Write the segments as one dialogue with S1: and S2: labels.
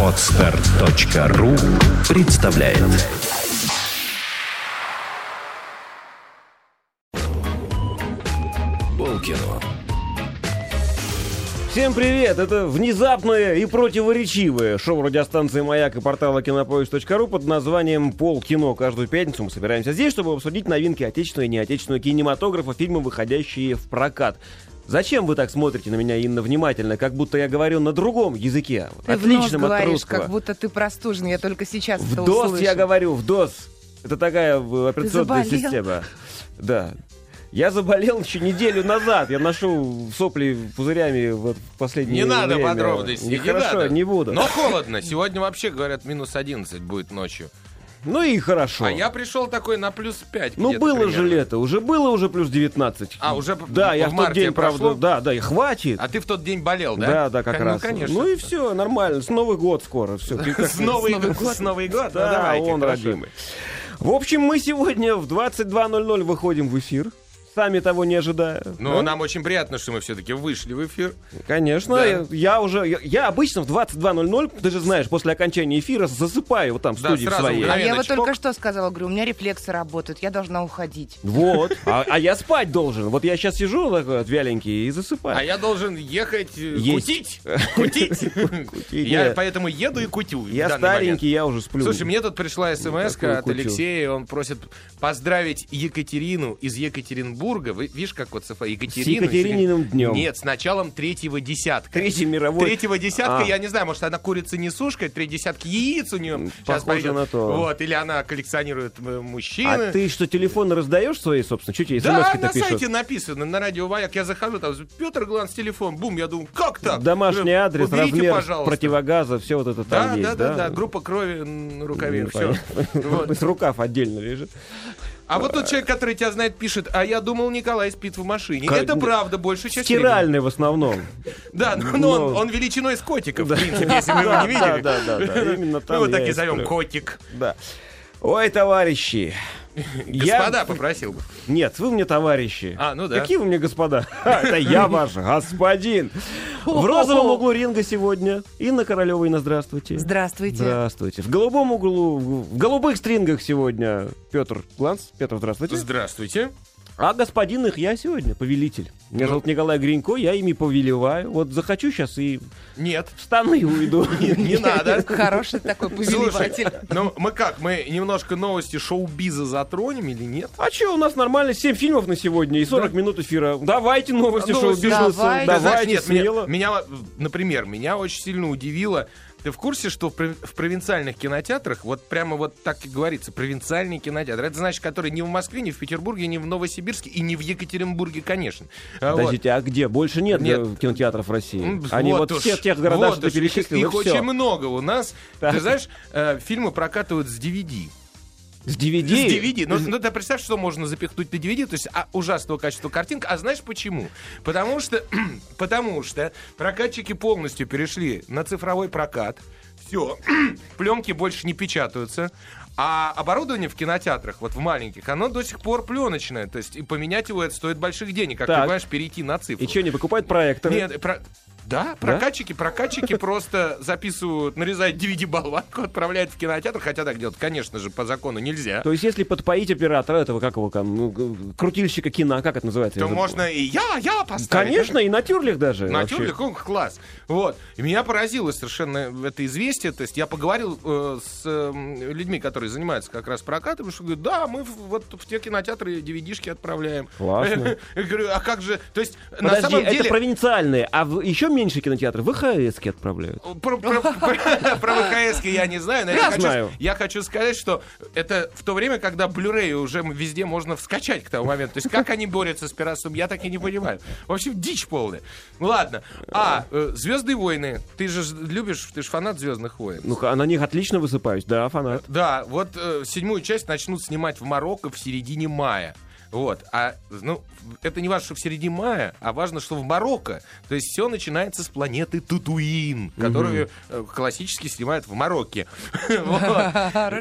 S1: Отстар.ру представляет Полкино
S2: Всем привет! Это внезапное и противоречивое шоу радиостанции «Маяк» и портала кинопоиск.ру под названием «Пол кино». Каждую пятницу мы собираемся здесь, чтобы обсудить новинки отечественного и неотечественного кинематографа, фильмы, выходящие в прокат. Зачем вы так смотрите на меня, Инна, внимательно, как будто я говорю на другом языке,
S3: Ты
S2: отличном
S3: в нос
S2: от
S3: говоришь,
S2: русского?
S3: как будто ты простужен. Я только сейчас
S2: В
S3: это
S2: ДОС
S3: услышу.
S2: я говорю, в ДОС. Это такая э, операционная
S3: заболел?
S2: система. Да. Я заболел еще неделю назад. Я ношу сопли пузырями вот в последнее
S4: Не надо
S2: время.
S4: подробностей, не
S2: Хорошо,
S4: надо.
S2: не буду.
S4: Но холодно. Сегодня вообще, говорят, минус 11 будет ночью.
S2: Ну и хорошо.
S4: А я пришел такой на плюс 5
S2: Ну было же
S4: примерно.
S2: лето, уже было уже плюс 19.
S4: А, уже
S2: Да,
S4: в
S2: я в тот
S4: марте
S2: день, правда,
S4: прошло?
S2: да, да, и хватит.
S4: А ты в тот день болел, да?
S2: Да, да, как
S4: Кон-
S2: раз.
S4: Ну, конечно.
S2: Ну и все, нормально. С Новый год скоро. Все.
S4: С Новый год. С Новый год? Ну,
S2: Да, он родимый. В общем, мы сегодня в 22.00 выходим в эфир. Сами того не ожидая.
S4: Но
S2: Да?
S4: нам очень приятно, что мы все-таки вышли в эфир.
S2: Конечно,
S4: Да.
S2: я, я уже, я, я обычно в 22.00, ты же знаешь, после окончания эфира засыпаю вот там в
S4: Да,
S2: студии
S4: сразу
S2: своей.
S3: А я вот только что сказала, говорю, у меня рефлексы работают, я должна уходить.
S2: Вот, а, а я спать должен. Вот я сейчас сижу такой вот вяленький и засыпаю.
S4: А я должен ехать э,
S2: Есть.
S4: кутить. Кутить. Я
S2: Нет.
S4: поэтому еду и кутю.
S2: Я старенький, я уже сплю.
S4: Слушай, мне тут пришла смс от
S2: кутю?
S4: Алексея, он просит поздравить Екатерину из Екатеринбурга. Вы видишь, как вот Софа?
S2: С Екатерининым днем.
S4: Нет, с началом третьего десятка.
S2: Третий мировой.
S4: Третьего десятка,
S2: А.
S4: я не знаю, может, она курица несушка, три десятка яиц у нее сейчас
S2: Похоже
S4: пойдет.
S2: на то.
S4: Вот, или она коллекционирует э, мужчины.
S2: А ты что, телефон раздаешь свои, собственно? Что тебе
S4: да,
S2: смс-ки-то
S4: на
S2: пишут?
S4: сайте написано, на радио Маяк. Я захожу, там Петр Гланс, телефон, бум, я думаю, как так?
S2: Домашний
S4: Э,
S2: адрес,
S4: уберите,
S2: размер
S4: пожалуйста.
S2: противогаза, все вот это там
S4: Да,
S2: есть,
S4: да, да, да, группа крови на рукаве,
S2: Ну,
S4: все.
S2: понятно. Рукав отдельно лежит.
S4: А вот тот человек, который тебя знает, пишет, а я думал, Николай спит в машине.
S2: Как-
S4: Это правда, большую часть.
S2: Стиральный в основном.
S4: Да, но, он, он величиной с котика, в принципе, если вы его не видели.
S2: да, да, да, именно там
S4: Мы его так и зовем котик.
S2: Да. Ой, товарищи. Я-
S4: Господа попросил бы.
S2: Нет, вы мне товарищи.
S4: А, ну да.
S2: Какие вы мне господа? Это я ваш господин. В розовом углу ринга сегодня Инна Королева. Инна, здравствуйте.
S3: Здравствуйте.
S2: Здравствуйте. В голубом углу, в голубых стрингах сегодня Петр Гланс. Петр, здравствуйте.
S4: Здравствуйте.
S2: А господин их я сегодня, повелитель. Меня
S4: Ну.
S2: зовут Николай Гринько, я ими повелеваю. Вот захочу сейчас и
S4: Нет,
S2: встану и уйду.
S4: не надо.
S3: Хороший такой повелеватель.
S4: ну мы как, мы немножко новости шоу-биза затронем или нет?
S2: А что, у нас нормально 7 фильмов на сегодня и 40 минут эфира. Давайте новости
S4: А,
S2: шоу-бизнеса.
S4: новости.
S3: Давайте.
S2: Смело.
S4: Меня, например, меня очень сильно удивило. Ты в курсе, что в, пров- в провинциальных кинотеатрах, вот прямо вот так и говорится, провинциальный кинотеатр, это значит, который не в Москве, не в Петербурге, не в Новосибирске и не в Екатеринбурге, конечно. А, вот.
S2: Подождите, а где? Больше нет,
S4: Нет.
S2: э, кинотеатров в России? Они вот,
S4: уж,
S2: все тех городах,
S4: вот
S2: что ты перечислил,
S4: Их,
S2: и
S4: очень много у нас.
S2: Так.
S4: Ты знаешь, э, фильмы прокатывают с DVD.
S2: С DVD?
S4: С DVD. Ну, ну, ты представь, что можно запихнуть на DVD, то есть а, ужасного качества картинка. А знаешь почему? Потому что, потому что прокатчики полностью перешли на цифровой прокат. Все, пленки больше не печатаются. А оборудование в кинотеатрах, вот в маленьких, оно до сих пор пленочное. То есть и поменять его это стоит больших денег, как
S2: Так.
S4: ты понимаешь, перейти на цифру.
S2: И что, не покупают проекторы?
S4: Нет, про- Да, прокатчики, прокатчики просто записывают, нарезают DVD-болванку, отправляют в кинотеатр, хотя так делать, конечно же, по закону нельзя.
S2: То есть, если подпоить оператора этого, как его там, ну, крутильщика кино, как это называется?
S4: то можно и я, я поставить.
S2: Конечно, и на тюрлях даже.
S4: На тюрлик, он класс. Вот. И меня поразило совершенно это известие. То есть я поговорил э, с э, людьми, которые занимаются как раз прокатом, что говорят, да, мы вот в те кинотеатры DVD-шки отправляем.
S2: Классно.
S4: Я говорю, а как же... То есть на
S2: Подожди,
S4: самом
S2: это
S4: деле...
S2: провинциальные, а в еще меньше кинотеатры ВХС-ки отправляют.
S4: Про, про- про- про ВХС я не знаю, но
S2: Я
S4: я, хочу,
S2: знаю.
S4: я хочу сказать, что это в то время, когда Blu-ray уже везде можно вскачать к тому моменту. То есть как они борются с пиратством, я так и не понимаю. В общем, дичь полная. Ну ладно. А, э, Звездные войны. Ты же любишь, ты же фанат Звездных войн.
S2: Ну-ка, на них отлично высыпаюсь, да, фанат.
S4: Да, вот э, седьмую часть начнут снимать в Марокко в середине мая. Вот, а, ну, это не важно, что в середине мая, а важно, что в Марокко. То есть все начинается с планеты Татуин, которую э, классически снимают в Марокке.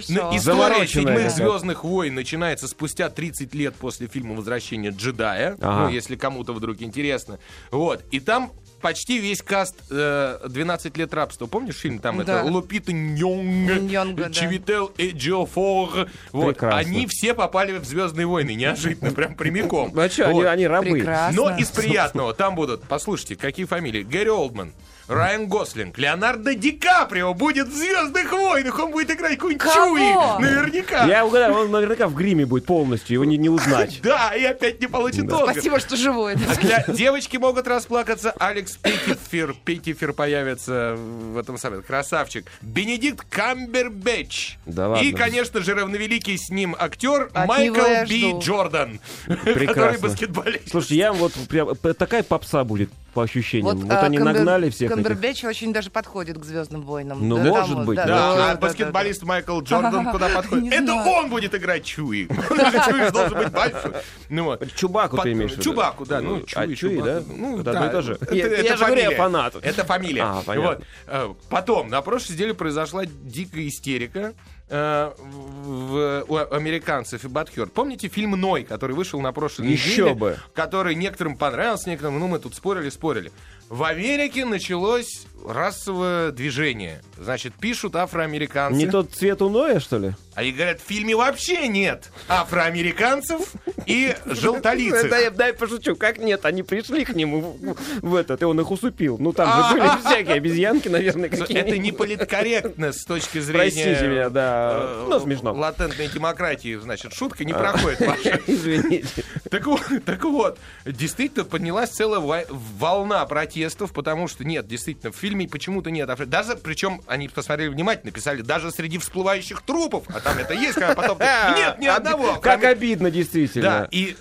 S4: Ну, История седьмых. Звездных войн начинается спустя 30 лет после фильма «Возвращение джедая». Ну, если кому-то вдруг интересно. Вот. И там почти весь каст э, «12 лет рабства». Помнишь фильм? Там
S3: Да.
S4: это Лупита Ньонг,
S3: Ньонга, да.
S4: Чивител Эджиофор. Вот.
S2: Прекрасно.
S4: Они все попали в «Звездные войны», неожиданно, прям прямиком.
S2: Ну а что, они,
S4: Вот.
S2: они рабы.
S3: Прекрасно.
S4: Но из приятного там будут, послушайте, какие фамилии. Гэри Олдман, Райан Гослинг, Леонардо Ди Каприо будет в «Звездных войнах», он будет играть какой-нибудь
S3: Кого?
S4: Чуи, наверняка.
S2: Я угадаю, он наверняка в гриме будет полностью, его не, не узнать.
S4: Да, и опять не получит Оскар.
S3: Спасибо, что живой.
S4: Для девочки могут расплакаться. Алекс Петтифер, Петтифер появится в этом самом красавчик. Бенедикт Камбербэтч.
S2: Да ладно.
S4: И, конечно же, равновеликий с ним актер
S3: От
S4: Майкл Би
S3: жду.
S4: Джордан, который
S2: Прекрасно.
S4: баскетболист.
S2: Слушайте, я вот прям такая попса будет по ощущениям. Вот,
S3: а,
S2: они
S3: Камбер-
S2: нагнали всех этих.
S3: Камбербэтч очень даже подходит к Звездным войнам.
S2: Ну,
S3: Да,
S2: может
S3: там,
S2: быть,
S3: да,
S2: да.
S4: Да,
S3: да,
S4: а
S3: да,
S4: баскетболист Майкл Джордан куда подходит? Это он будет играть Чуи. Чуи должен быть большой. Ну вот.
S2: Чубаку ты имеешь в виду?
S4: Чубаку, да. Ну,
S2: а
S4: Чуи,
S2: Чуи, да?
S4: Ну,
S2: Это
S4: да.
S2: одно и то же.
S4: Это-
S2: Я- же говорю, я фанат.
S4: Это фамилия.
S2: А, понятно.
S4: Вот. Э, Потом, на прошлой неделе произошла дикая истерика э, в, у американцев и Батхер. Помните фильм «Ной», который вышел на прошлой
S2: Еще
S4: неделе?
S2: бы.
S4: Который некоторым понравился, некоторым, ну, мы тут спорили, спорили. В Америке началось расовое движение. Значит, пишут афроамериканцы.
S2: Не тот цвет у Ноя, что ли?
S4: А и говорят, в фильме вообще нет афроамериканцев и желтолицых.
S2: Дай, дай пошучу, как нет, они пришли к нему в, этот, и он их усыпил. Ну там
S4: А.
S2: же были всякие обезьянки, наверное,
S4: Это
S2: какие-нибудь.
S4: не политкорректно с точки зрения...
S2: Простите меня, да.
S4: э,
S2: Ну, смешно.
S4: Латентной демократии, значит, шутка не проходит ваша.
S2: Извините.
S4: Так вот, действительно поднялась целая волна протестов, потому что нет, действительно, в фильме почему-то нет. Даже, причем, они посмотрели внимательно, писали, даже среди всплывающих трупов, а там это есть, когда потом... Нет, ни одного.
S2: Как обидно, действительно.
S4: Да, и,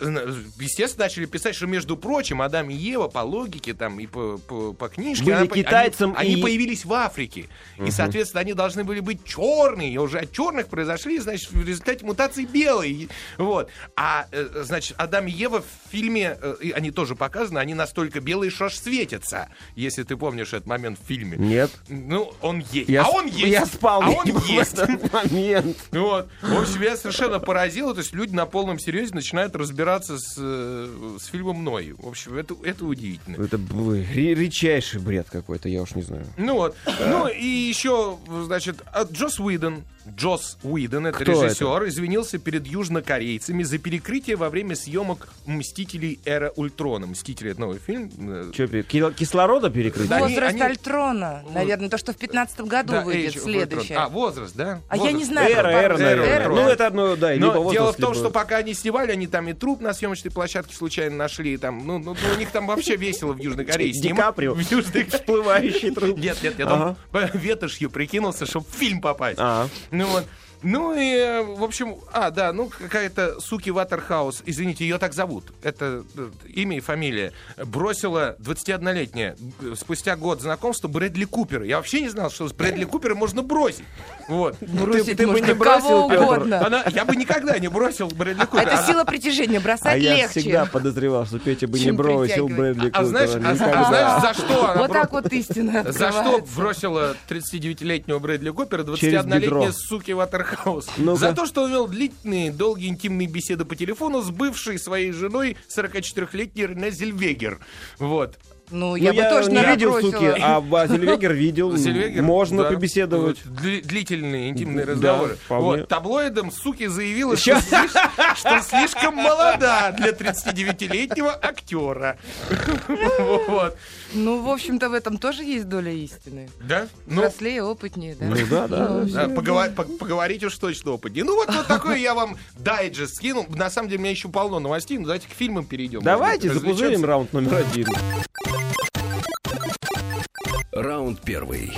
S4: естественно, начали писать, что, между прочим, Адам и Ева по логике там и по, по, по книжке...
S2: Были
S4: она
S2: китайцем
S4: они,
S2: и-
S4: они появились в Африке. И, соответственно, они должны были быть черные. И уже от черных произошли, значит, в результате мутации белые. Вот. А, э, значит, Адам и Ева в фильме, э, они тоже показаны, они настолько белые, что аж светятся. Если ты помнишь этот момент в фильме.
S2: Нет.
S4: Ну, он есть.
S2: Я
S4: а он есть.
S2: Я спал
S4: а он есть.
S2: этот момент.
S4: Вот. В общем, меня совершенно поразило. То есть люди на полном серьезе начинают разбираться с, э, с фильмом «Ной». В общем, это, это удивительно.
S2: Это редчайший бред какой-то, я уж не знаю.
S4: Ну вот. Ну и еще, значит, Джос Уидон. Джос Уидон, это
S2: Кто
S4: режиссер, извинился перед южнокорейцами за перекрытие во время съемок «Мстителей. Эра Ультрона». «Мстители» — это новый фильм. э,
S2: Че, кислорода перекрыть?
S4: Да, они-
S3: Возраст
S4: они-
S3: Альтрона. Наверное, то, что в 15 году
S4: да,
S3: выйдет
S4: Age
S3: следующее.
S4: А, возраст, да?
S3: А я
S4: Возраст.
S3: не знаю.
S2: Эра, эра,
S3: Эра,
S2: наверное.
S3: эра.
S2: Ну, это одно, да, либо
S4: Но
S2: возраст,
S4: дело в том,
S2: либо-
S4: что пока они снимали, они там и труп на съемочной площадке случайно нашли. Там, ну, ну, ну, у них там вообще весело в Южной Корее.
S2: Ди. Каприо.
S4: В Южной
S2: Всплывающий труп.
S4: Нет, нет, нет,
S2: Ага.
S4: он ветошью прикинулся, чтобы в фильм попасть. Ну вот. Ну и, э, в общем, а, да, ну какая-то Суки Ватерхаус, извините, ее так зовут, это э, имя и фамилия, бросила 21-летняя э, спустя год знакомства Брэдли Купера. Я вообще не знал, что с Брэдли Купера можно бросить. Вот.
S3: Бросить
S2: ты бы
S3: можно
S2: не бросил,
S3: кого
S2: Петр?
S3: угодно.
S4: Она, я бы никогда не бросил Брэдли
S3: А
S4: Купера.
S3: это
S4: Она-
S3: сила притяжения,
S2: А
S3: бросать
S2: я
S3: легче.
S2: всегда подозревал, что Петя бы не бросил. Брэдли
S4: А знаешь,
S2: Купера.
S4: а, а знаешь, за что она
S3: Вот так вот истина
S4: За что бросила 39-летнего Брэдли Купера
S2: Через бедро.
S4: 21-летняя суки Ватерхаус?
S2: Ну-ка.
S4: За то, что он вел длительные, долгие интимные беседы по телефону с бывшей своей женой 44-летней Рене Зельвегер. Вот.
S3: Ну,
S2: Ну,
S3: я бы тоже,
S2: не видел,
S3: бросила.
S2: суки, а Зельвегер видел.
S4: Зельвегер,
S2: Можно
S4: да,
S2: побеседовать.
S4: дли- длительные интимные разговоры. вот, таблоидом суки заявила, что, слиш- что слишком молода для 39-летнего актера. Вот.
S3: Ну, в общем-то, в этом тоже есть доля истины.
S4: Да? Ну,
S3: Взрослее, опытнее, да?
S2: Ну да, да.
S3: Ну,
S4: Да, поговор- по- поговорить уж точно опытнее. Ну вот, вот такой я вам дайджест скинул. На самом деле у меня еще полно новостей, но давайте к фильмам перейдем.
S2: Давайте запузырим раунд номер один.
S1: Раунд первый.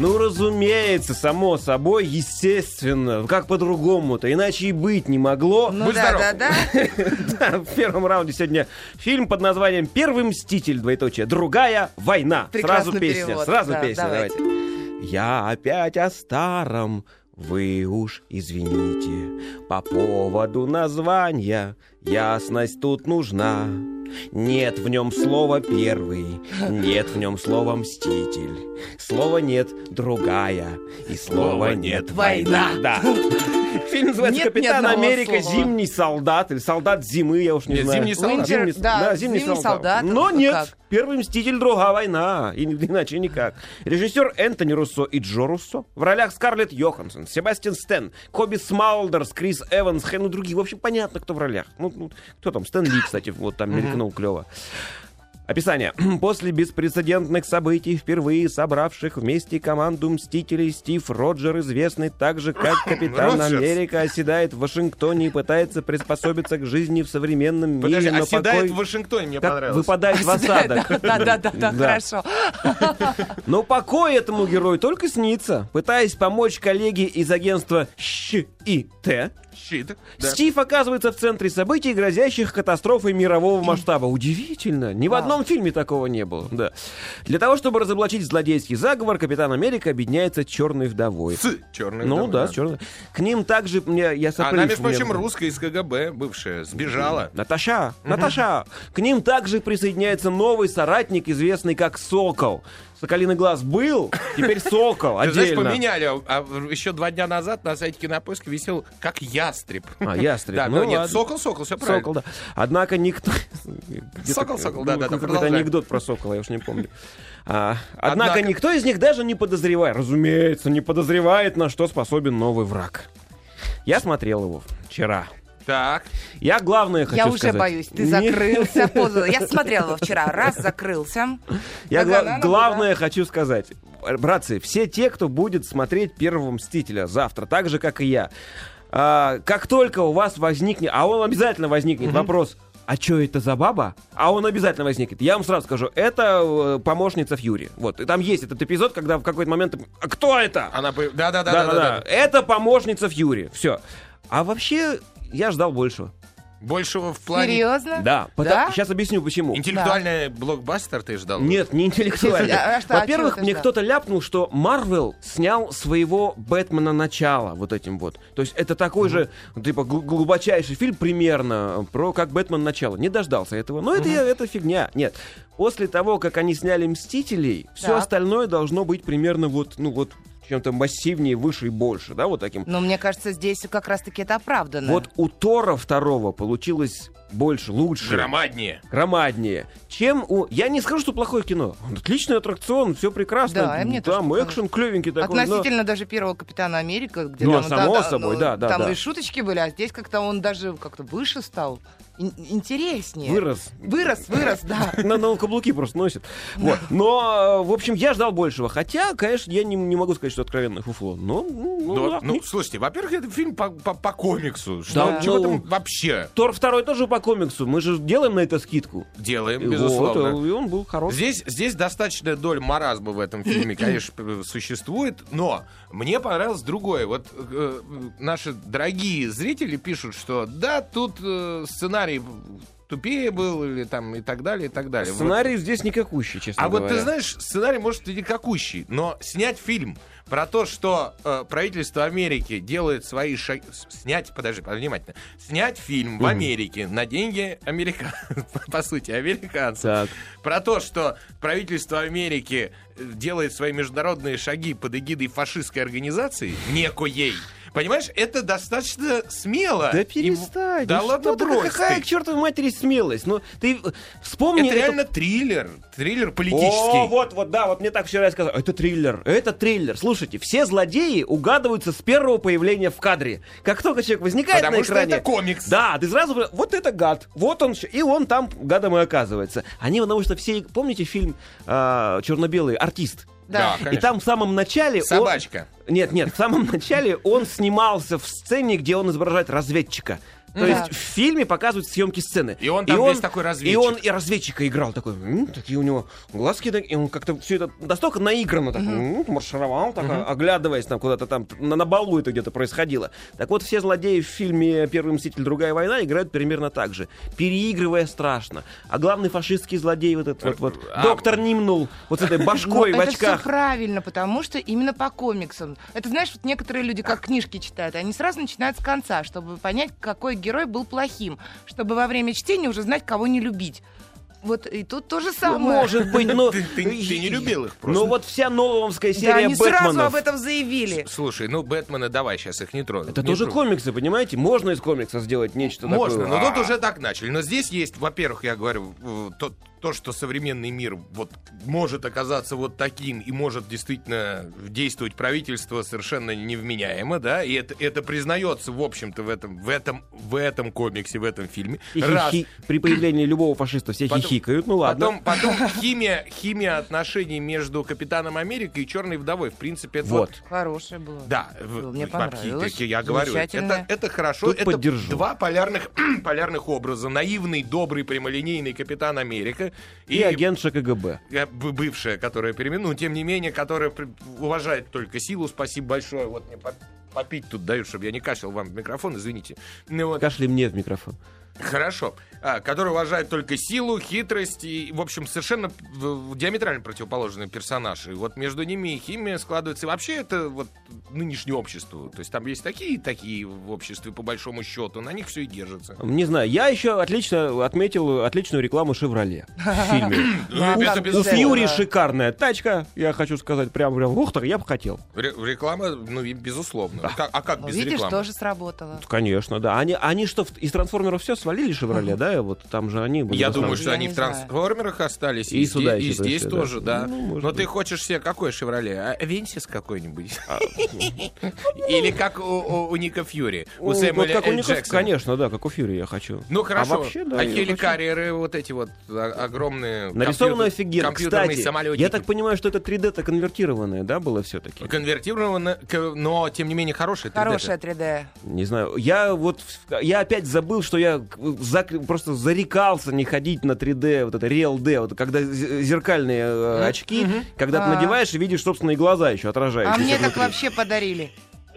S2: Ну, разумеется, само собой, естественно. Как по-другому-то? Иначе и быть не могло.
S3: Ну
S4: Будь
S3: да,
S4: здоров.
S3: да, да.
S2: Да, в первом раунде сегодня фильм под названием «Первый мститель», двоеточие, «Другая война».
S3: Прекрасный
S2: сразу песня,
S3: перевод,
S2: сразу
S3: да,
S2: песня,
S3: давайте.
S2: давайте. Я опять о старом, вы уж извините. По поводу названия ясность тут нужна. Нет в нем слова «первый», нет в нем слова «мститель». Слова нет «другая», и слова нет «война». Да. Фильм называется
S3: Нет
S2: «Капитан Америка.
S3: слова.
S2: Зимний солдат» или «Солдат зимы», я уж не
S4: Нет,
S2: знаю.
S4: «Зимний солдат».
S3: Winter, да, «Зимний солдат».
S2: Но
S3: Это
S2: нет,
S3: как?
S2: первый «Мститель. Другая война». И иначе никак. Режиссер Энтони Руссо и Джо Руссо. В ролях Скарлетт Йоханссон, Себастьян Стэн, Коби Смалдерс, Крис Эванс, Хэн и другие. В общем, понятно, кто в ролях. Ну, ну, кто там? Стэн Ли, кстати, вот там мелькнул клево. Описание. После беспрецедентных событий, впервые собравших вместе команду Мстителей, Стив Роджер, известный также как Капитан
S4: Роджерс.
S2: Америка, оседает в Вашингтоне и пытается приспособиться к жизни в современном мире.
S4: Подожди,
S2: но
S4: оседает
S2: покой
S4: в Вашингтоне, мне понравилось.
S2: выпадает в осадок.
S3: Да, да, да, да,
S2: Да.
S3: хорошо.
S2: Но покой этому герою только снится. Пытаясь помочь коллеге из агентства Щ и Т,
S4: Щит. Да.
S2: Стив оказывается в центре событий, грозящих катастрофой мирового масштаба. Удивительно. Ни в
S3: Да.
S2: одном фильме такого не было. Да. Для того, чтобы разоблачить злодейский заговор, Капитан Америка объединяется черной вдовой.
S4: С черной
S2: Ну
S4: вдовой,
S2: да, с черной. К ним также мне я
S4: Она,
S2: сопрыг
S4: между прочим, русская из КГБ, бывшая, сбежала.
S2: Наташа, Наташа. К ним также присоединяется новый соратник, известный как Сокол. Соколиный глаз был, теперь Сокол
S4: Ты знаешь,
S2: отдельно.
S4: поменяли. А еще два дня назад на сайте Кинопоиска висел как ястреб.
S2: А, ястреб.
S4: Да,
S2: ну,
S4: но нет, сокол, сокол, все правильно.
S2: Сокол, да. Однако никто...
S4: Сокол, сокол, да, да,
S2: Какой-то анекдот про сокола, я уж не помню. А, однако,
S4: Однако-
S2: никто из них даже не подозревает, разумеется, не подозревает, на что способен новый враг. Я смотрел его вчера.
S4: Так.
S2: Я главное хочу
S3: Я уже
S2: сказать.
S3: боюсь, ты закрылся. Я смотрела его вчера, раз закрылся.
S2: Я гла- главное хочу сказать. Братцы, все те, кто будет смотреть «Первого Мстителя» завтра, так же, как и я, а, как только у вас возникнет, а он обязательно возникнет вопрос, а что это за баба? А он обязательно возникнет. Я вам сразу скажу, это э, помощница Фьюри. Вот, и там есть этот эпизод, когда в какой-то момент... А кто это?
S4: Она бы... Да, да, да, да,
S2: Да-да-да.
S4: да, да.
S2: Это помощница Фьюри. Все. А вообще, я ждал большего.
S4: Большего в плане...
S3: Серьезно?
S2: Да.
S3: Да?
S2: Сейчас объясню, почему.
S4: Интеллектуальный блокбастер ты ждал?
S2: Нет, не интеллектуально.
S3: А а
S2: Во-первых, мне кто-то ляпнул, что Марвел снял своего Бэтмена начала вот этим вот. То есть это такой же, типа, гл- глубочайший фильм примерно про как Бэтмен начало. Не дождался этого. Но это, я- это фигня. Нет. После того, как они сняли Мстителей, все остальное должно быть примерно вот, ну вот, чем-то массивнее, выше и больше, да, вот таким.
S3: Но мне кажется, здесь как раз-таки это оправдано.
S2: Вот у Тора второго получилось больше, лучше.
S4: Громаднее.
S2: громаднее, чем у... Я не скажу, что плохое кино. Отличный аттракцион, все прекрасно.
S3: Да, и мне тоже
S2: Там
S3: показалось.
S2: экшен клевенький такой. но-
S3: Относительно даже первого Капитана Америка, где
S2: Ну,
S3: там,
S2: само собой, да, да,
S3: там
S2: да.
S3: и шуточки были, а здесь как-то он даже как-то выше стал, интереснее.
S2: Вырос.
S3: Вырос, вырос, да.
S2: На, на каблуки просто носит. Вот. Но, э, в общем, я ждал большего. Хотя, конечно, я не, не могу сказать, что откровенное фуфло. Но, ну, ну,
S4: Ну,
S2: да,
S4: ну, слушайте, во-первых, это фильм по, по- по комиксу. Что,
S2: Да,
S4: чего
S2: ну-
S4: там вообще
S2: Тор второй тоже по комиксу. Мы же делаем на это скидку.
S4: делаем, безусловно.
S2: вот, и он был хороший.
S4: Здесь, здесь достаточная доля маразма в этом фильме, конечно, существует, но мне понравилось другое. Вот э, наши дорогие зрители пишут, что да, тут э, сценарий тупее был, или там и так далее, и так далее. Вот.
S2: Сценарий здесь никакущий, честно
S4: А вот
S2: говоря.
S4: ты знаешь, сценарий может и никакущий, но снять фильм про то, что э, правительство Америки делает свои шаги... Снять, подожди, внимательно. Снять фильм в Америке на деньги американцев, по сути, американцев.
S2: Так.
S4: Про то, что правительство Америки э, делает свои международные шаги под эгидой фашистской организации, некоей. Понимаешь, это достаточно смело.
S2: Да
S4: И-
S2: перестань.
S4: Да
S2: ну
S4: ладно,
S2: что ты,
S4: брось
S2: Какая
S4: ты.
S2: к чертовой матери смелость? Ну, ты э, вспомни...
S4: Это реально триллер. Триллер политический.
S2: О, вот, вот, да, вот мне так вчера и сказали. Это триллер, это триллер. Слушайте, все злодеи угадываются с первого появления в кадре. Как только человек возникает
S4: Потому
S2: на
S4: что
S2: экране...
S4: это комикс.
S2: Да, ты сразу... Вот это гад, вот он, и он там гадом и оказывается. Они, потому что все... Помните фильм а, черно-белый «Артист»?
S3: Да.
S2: И
S4: конечно.
S2: там в самом начале... он-
S4: Собачка.
S2: Нет, нет, в самом начале он снимался в сцене, где он изображает разведчика. То
S3: Так.
S2: есть в фильме показывают съемки сцены.
S4: И он там весь такой разведчик.
S2: И он и разведчика играл такой, м, такие у него глазки, так- и он как-то все это настолько наигранно так м, маршировал, так, а- оглядываясь там куда-то там, на, на балу это где-то происходило. Так вот, все злодеи в фильме «Первый мститель. Другая война» играют примерно так же, переигрывая страшно. А главный фашистский злодей, вот этот вот, вот
S4: А-
S2: доктор Нимнул, вот с этой башкой
S3: Но
S2: в
S3: это
S2: очках.
S3: все правильно, потому что именно по комиксам. Это знаешь, вот некоторые люди как книжки читают, они сразу начинают с конца, чтобы понять, какой герой был плохим, чтобы во время чтения уже знать, кого не любить. Вот и тут то же самое.
S2: Может быть, но...
S4: Ты, ты- ты не любил их просто.
S2: Ну вот вся Нолановская
S3: Да,
S2: серия
S3: они сразу
S2: Бэтменов.
S3: об этом заявили.
S4: Слушай, ну Бэтмена давай сейчас их не трону.
S2: Это
S4: Не
S2: тоже
S4: трону.
S2: комиксы, понимаете? Можно из комикса сделать нечто
S4: Можно,
S2: такое.
S4: но тут уже так начали. Но здесь есть, во-первых, я говорю, э, то, то, что современный мир вот может оказаться вот таким и может действительно действовать правительство совершенно невменяемо, да, и это, это признается, в общем-то, в этом, в этом, в этом комиксе, в этом фильме. Раз.
S2: Хихи- При появлении любого фашиста все
S4: Потом-
S2: хихикают, ну ладно.
S4: Потом, потом химия, химия отношений между Капитаном Америкой и Черной Вдовой. В принципе, это
S2: Вот.
S3: Хорошее было.
S4: Да, в-
S3: Мне понравилось.
S4: таки, я говорю, это, это хорошо.
S2: Тут
S4: это
S2: поддержу.
S4: два полярных, полярных образа. Наивный, добрый, прямолинейный Капитан Америка
S2: И агентша КГБ.
S4: э, бывшая, которая перемен, ну, тем не менее, которая уважает только силу. Спасибо большое. Вот мне по- попить тут дают, чтобы я не кашлял вам в микрофон, извините. Ну, вот.
S2: Кашли мне в микрофон.
S4: Хорошо. А, который уважает только силу, хитрость и, в общем, совершенно диаметрально противоположный персонаж. И вот между ними химия складывается. И вообще это вот нынешнее общество. То есть там есть такие и такие в обществе, по большому счету. На них все и держится.
S2: Не знаю, я еще отлично отметил отличную рекламу «Шевроле» в фильме.
S3: Ну,
S2: У. Фьюри шикарная тачка, я хочу сказать, прям, прям, ух ты, я бы хотел.
S4: Ре- реклама, ну, и безусловно. А как
S3: Ну,
S4: без
S3: видишь,
S4: рекламы?
S3: тоже сработало.
S2: Конечно, да. Они, что, из трансформеров все свалили «Шевроле», да? Вот там же они были.
S4: Я думаю, что
S3: Я
S4: они в
S3: знаю.
S4: трансформерах остались.
S2: И
S4: И,
S2: сюда
S4: здесь, и здесь тоже, да.
S2: Ну,
S4: Но
S2: быть.
S4: ты хочешь себе какой Шевроле? А, Венсис какой-нибудь? Или как у, Ника Фьюри? У Сэмюэля
S2: как у
S4: Джексона?
S2: конечно, да, как у Фьюри я хочу.
S4: Ну хорошо, а,
S2: я хочу.
S4: хеликарьеры вот эти вот а, огромные компьютер-
S2: офигенно. Кстати, я так понимаю, что это 3D-то конвертированное, да, было все-таки?
S4: Конвертировано, к- но тем не менее хорошие 3D.
S3: Хорошая 3D.
S2: Не знаю. Я вот, я опять забыл, что я зак- просто зарекался не ходить на 3D, вот это Real D, вот когда зеркальные э, очки, когда ты
S3: А.
S2: надеваешь и видишь собственные глаза еще отражающиеся
S3: А мне так
S2: внутри.
S3: вообще подарили.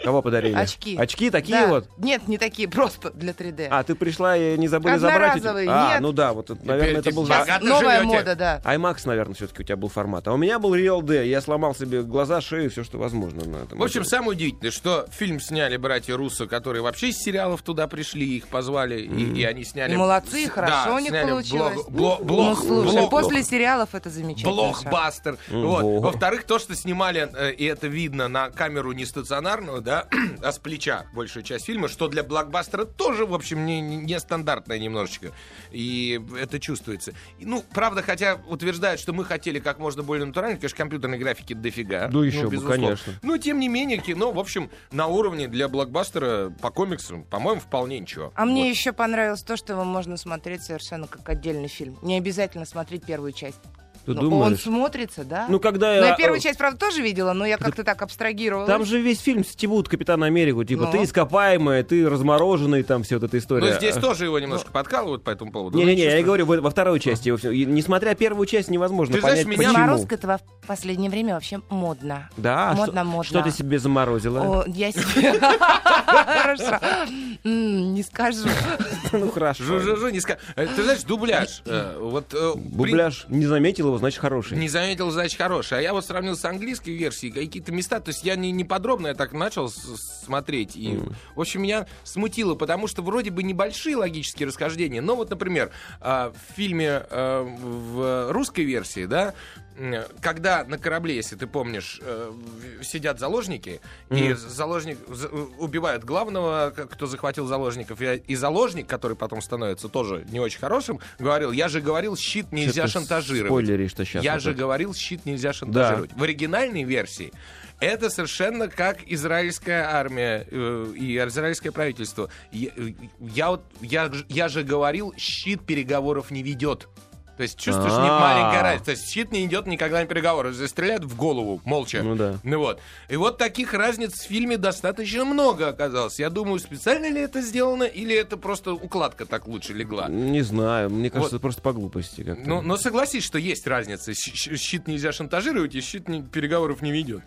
S2: Кого подарили?
S3: Очки.
S2: Очки такие
S3: Да.
S2: вот?
S3: Нет, не такие, просто для 3D.
S2: А, ты пришла и не забыли забрать эти? А,
S3: нет.
S2: ну да, вот, наверное, это был...
S3: новая
S4: живете.
S3: мода, да.
S2: IMAX, наверное, все-таки у тебя был формат. А у меня был Real D. Я сломал себе глаза, шею, все, что возможно на этом.
S4: В общем, самое удивительное, что фильм сняли братья Руссо, которые вообще из сериалов туда пришли, их позвали, и, и они сняли...
S3: И молодцы, хорошо
S4: да,
S3: у них
S4: сняли
S3: получилось.
S4: блок- блок-
S3: ну, слушай,
S4: блок-
S3: после сериалов это замечательно.
S4: Блокбастер. Вот.
S2: Во.
S4: Во-вторых, то, что снимали, э, и это видно на камеру не стационарную, да, а с плеча большую часть фильма, что для блокбастера тоже, в общем, не, не- нестандартное немножечко. И это чувствуется. И, ну, правда, хотя утверждают, что мы хотели как можно более натурально, конечно, компьютерной графики дофига.
S2: Ну, еще бы,
S4: безусловно.
S2: конечно.
S4: Но, тем не менее, кино, в общем, на уровне для блокбастера по комиксам, по-моему, вполне ничего.
S3: А мне
S4: Вот.
S3: еще понравилось то, что его можно смотреть совершенно как отдельный фильм. Не обязательно смотреть первую часть.
S2: Ты
S3: Ну, Он
S2: думаешь?
S3: смотрится, да?
S2: Ну, когда
S3: Ну,
S2: я...
S3: я первую часть, правда, тоже видела, но я как-то так абстрагировала.
S2: Там же весь фильм стебут Капитана Америку. Типа,
S3: Ну.
S2: ты ископаемая, ты размороженный, там все вот эта история.
S4: Но здесь
S2: А-
S4: тоже его немножко подкалывают по этому поводу.
S2: Не-не-не,
S4: Ну,
S2: я говорю, во, во второй части. всем- и Несмотря первую часть, невозможно
S4: Ты знаешь,
S2: понять,
S4: меня-
S2: почему.
S3: Заморозка это в последнее время вообще модно.
S2: Да, а
S3: Модно,
S2: что,
S3: модно.
S2: что ты себе заморозила?
S3: О, я себе... Хорошо. Не скажу.
S2: Ну, хорошо.
S4: Жу-жу-жу, не ска- Э, Ты знаешь, дубляж. э, э,
S2: Бубляж не заметил его, значит, хороший.
S4: Не заметил, значит, хороший. А я вот сравнил с английской версией какие-то места. То есть я не, не подробно, я так начал смотреть. И, в общем, меня смутило, потому что вроде бы небольшие логические расхождения. Но вот, например, а, в фильме э, в русской версии, да, когда на корабле, если ты помнишь, э, сидят заложники, и заложник за- убивают главного, кто захватил заложников, и, заложник, который потом становится тоже не очень хорошим, говорил, я же говорил, щит нельзя
S2: Что-то
S4: шантажировать.
S2: Спойлери, что сейчас.
S4: Я
S2: вот
S4: же
S2: это.
S4: говорил, щит нельзя шантажировать. В оригинальной версии это совершенно как израильская армия э, и израильское правительство. Я, э, я, вот, я, я же говорил, щит переговоров не ведет. То есть чувствуешь, не
S2: А.
S4: маленькая разница. То есть щит не идет никогда на переговоры. Стреляют в голову, молча.
S2: Ну да.
S4: Ну вот. И вот таких разниц в фильме достаточно много оказалось. Я думаю, специально ли это сделано, или это просто укладка так лучше легла.
S2: Не знаю, мне кажется,
S4: Вот.
S2: просто по глупости как-то.
S4: Ну, но согласись, что есть разница. Щ- щ- Щит нельзя шантажировать, и щит не- переговоров не ведет.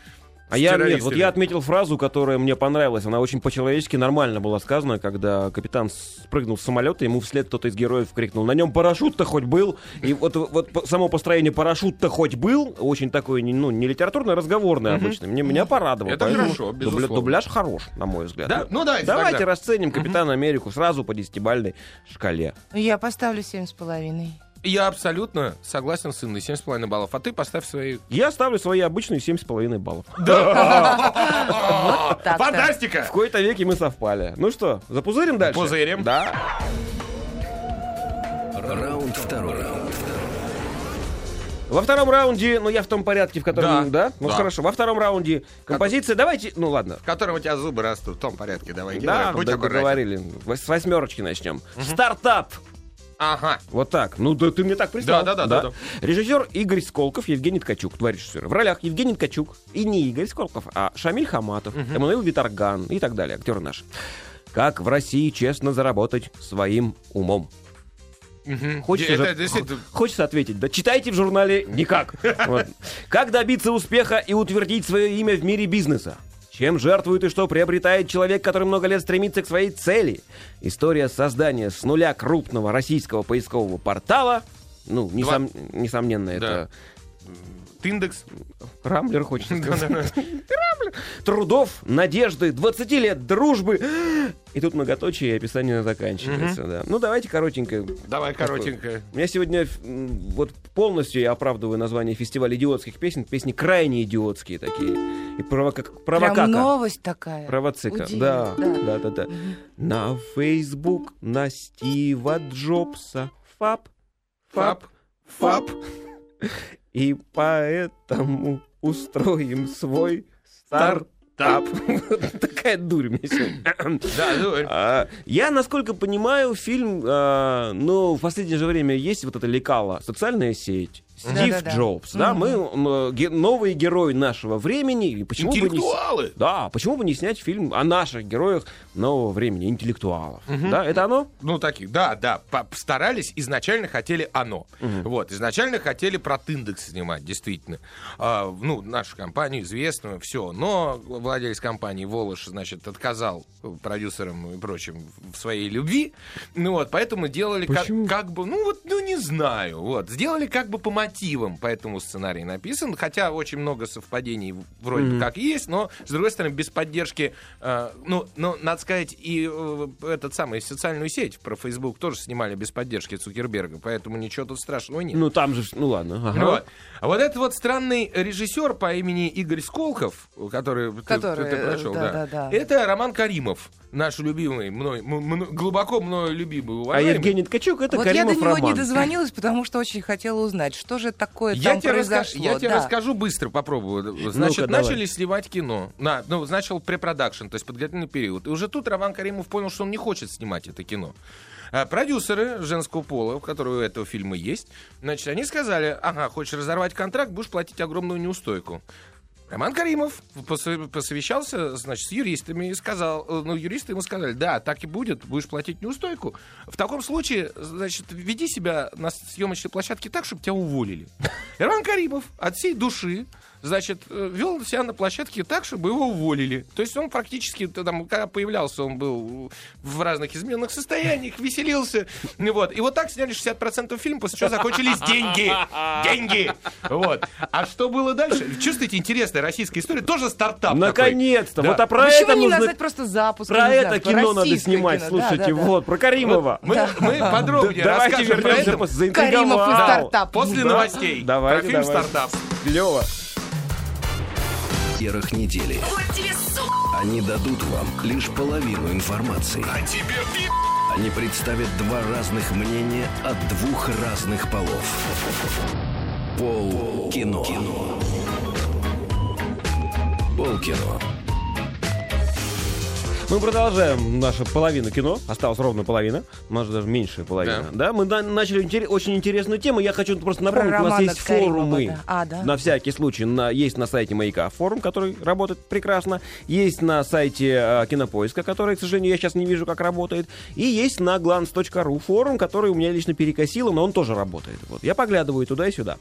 S2: А я нет, вот я отметил фразу, которая мне понравилась. Она очень по-человечески нормально была сказана, когда капитан спрыгнул с самолета, ему вслед кто-то из героев крикнул: На нем парашют-то хоть был. И вот, вот само построение парашют-то хоть был, очень такой, не- ну, не литературно, а разговорное обычно. Мне, меня порадовало.
S4: Это
S2: Поэтому
S4: хорошо, безусловно.
S2: дубляж хорош, на мой взгляд.
S4: Да? Ну, давайте
S2: Давайте
S4: тогда.
S2: расценим Капитана Америку сразу по десятибальной шкале.
S3: Я поставлю семь с половиной.
S4: Я абсолютно согласен с Инной, 7,5 баллов. А ты поставь свои...
S2: Я ставлю свои обычные 7,5 баллов. В
S4: Фантастика!
S2: кои-то веки мы совпали. Ну что, запузырим дальше?
S4: Пузырим.
S2: Да.
S1: Раунд второй.
S2: Во втором раунде, ну я в том порядке, в котором,
S4: Да.
S2: да? Ну
S4: Да.
S2: хорошо, во втором раунде композиция, давайте, ну ладно.
S4: В котором у тебя зубы растут. В том порядке давай.
S2: Да,
S4: Георгий, будь
S2: договорили. С восьмерочки начнем. Стартап.
S4: Ага.
S2: Вот так. Ну да ты мне так представил.
S4: Да, да, да, да,
S2: Режиссер Игорь Сколков, Евгений Ткачук, два режиссера. В ролях Евгений Ткачук и не Игорь Сколков, а Шамиль Хаматов, Эммануил Виторган и так далее, актеры наши. Как в России честно заработать своим умом?
S4: Мгм.
S2: Хочется,
S4: Это
S2: же-
S4: действительно...
S2: Хочется ответить, да читайте в журнале никак. Вот. Как добиться успеха и утвердить свое имя в мире бизнеса? Чем жертвует и что приобретает человек, который много лет стремится к своей цели? История создания с нуля крупного российского поискового портала. Ну, несом- несомненно, это
S4: Тиндекс.
S2: Рамблер, хочется сказать. Рамблер. Трудов, надежды, 20 лет дружбы. И тут многоточие и описание заканчивается. да. Ну, давайте коротенько.
S4: Давай коротенько.
S2: У меня сегодня вот полностью я оправдываю название фестиваля идиотских песен. Песни крайне идиотские такие. И провока...
S3: Прям
S2: провокака.
S3: новость такая.
S2: Провоцика. Да,
S3: да.
S2: да, да, да. На Фейсбук, на Стива Джобса. Фап, фап, фап. И поэтому устроим свой стартап. Такая дурь меня сегодня.
S4: Да, дурь.
S2: А, Я, насколько понимаю, фильм, а, ну, в последнее же время есть вот это лекало, социальная сеть. Стив
S3: Да-да-да.
S2: Джобс, да, мы м, ге- новые герои нашего времени, и почему бы не,
S4: Интеллектуалы.
S2: да, почему бы не снять фильм о наших героях нового времени, интеллектуалов, да, это оно?
S4: Ну, таких, да, да, по- старались, изначально хотели оно. Вот, изначально хотели про Тиндекс снимать, действительно. А, ну, нашу компанию известную, все. Но владелец компании Волош, значит, отказал продюсерам и прочим в своей любви. Ну вот, поэтому делали как, как бы, ну вот, ну не знаю, вот, сделали как бы по мотивам, поэтому сценарий написан, хотя очень много совпадений вроде бы как есть, но, с другой стороны, без поддержки, э, ну, ну, надо сказать, и э, этот самый социальную сеть про Facebook тоже снимали без поддержки Цукерберга, поэтому ничего тут страшного нет.
S2: Ну, там же, ну ладно, ага.
S4: Вот. А вот этот вот странный режиссер по имени Игорь Сколков, который, ты-
S3: Который,
S4: ты, ты прочел,
S3: да,
S4: да,
S3: да, да.
S4: это Роман Каримов, наш любимый, мной, м- м- глубоко мною любимый,
S2: А
S4: уважаемый.
S2: Евгений Ткачук это
S3: вот я
S2: Каримов
S3: до него
S2: Роман.
S3: не дозвонилась, потому что очень хотела узнать, что же такое
S4: Я
S3: там
S4: тебе, раска-
S3: произошло.
S4: я тебе
S3: да.
S4: расскажу быстро, попробую. Значит,
S2: давай.
S4: начали сливать кино. На, ну, начал препродакшн, то есть подготовительный период. И уже тут Роман Каримов понял, что он не хочет снимать это кино. А продюсеры женского пола, у которых у этого фильма есть, значит, они сказали, ага, хочешь разорвать контракт, будешь платить огромную неустойку. Роман Каримов посо- посовещался, значит, с юристами и сказал, э, ну, юристы ему сказали, да, так и будет, будешь платить неустойку. В таком случае, значит, веди себя на съемочной площадке так, чтобы тебя уволили. И Роман Каримов от всей души, значит, э, вел себя на площадке так, чтобы его уволили. То есть он практически, там, когда появлялся, он был в разных изменных состояниях, веселился. Ну Вот. И вот так сняли 60% фильма, после чего закончились деньги. Деньги! Вот. А что было дальше? Чувствуете, интересная российская история. Тоже стартап такой.
S2: Наконец-то,
S4: Да.
S2: вот а про
S3: Почему
S2: это
S3: не
S2: нужно...
S3: назвать просто запуск?
S2: Про это
S3: знаю,
S2: кино надо снимать,
S3: кино,
S2: слушайте,
S3: да, да, да.
S2: вот, про Каримова.
S4: Мы, мы подробнее
S2: Да, Давайте
S4: расскажем про это.
S2: после-
S3: Каримов и стартап.
S4: После
S2: Да.
S4: новостей.
S2: Давайте,
S4: про фильм
S2: давайте.
S4: «Стартап».
S2: Клево.
S1: Первых недели. Они дадут вам лишь половину информации.
S4: А тебе
S1: Они представят два разных мнения от двух разных полов. Пол кино. Пол кино.
S2: Мы продолжаем нашу половину кино. Осталась ровно половина. Может, даже меньшая половина. Да, мы на- начали интере- очень интересную тему. Я хочу просто напомнить, у нас есть форумы.
S3: да. А, да.
S2: На всякий случай. На, есть на сайте Маяка форум, который работает прекрасно. Есть на сайте э, Кинопоиска, который, к сожалению, я сейчас не вижу, как работает. И есть на glance.ru форум, который у меня лично перекосило, но он тоже работает. Вот. Я поглядываю туда и сюда.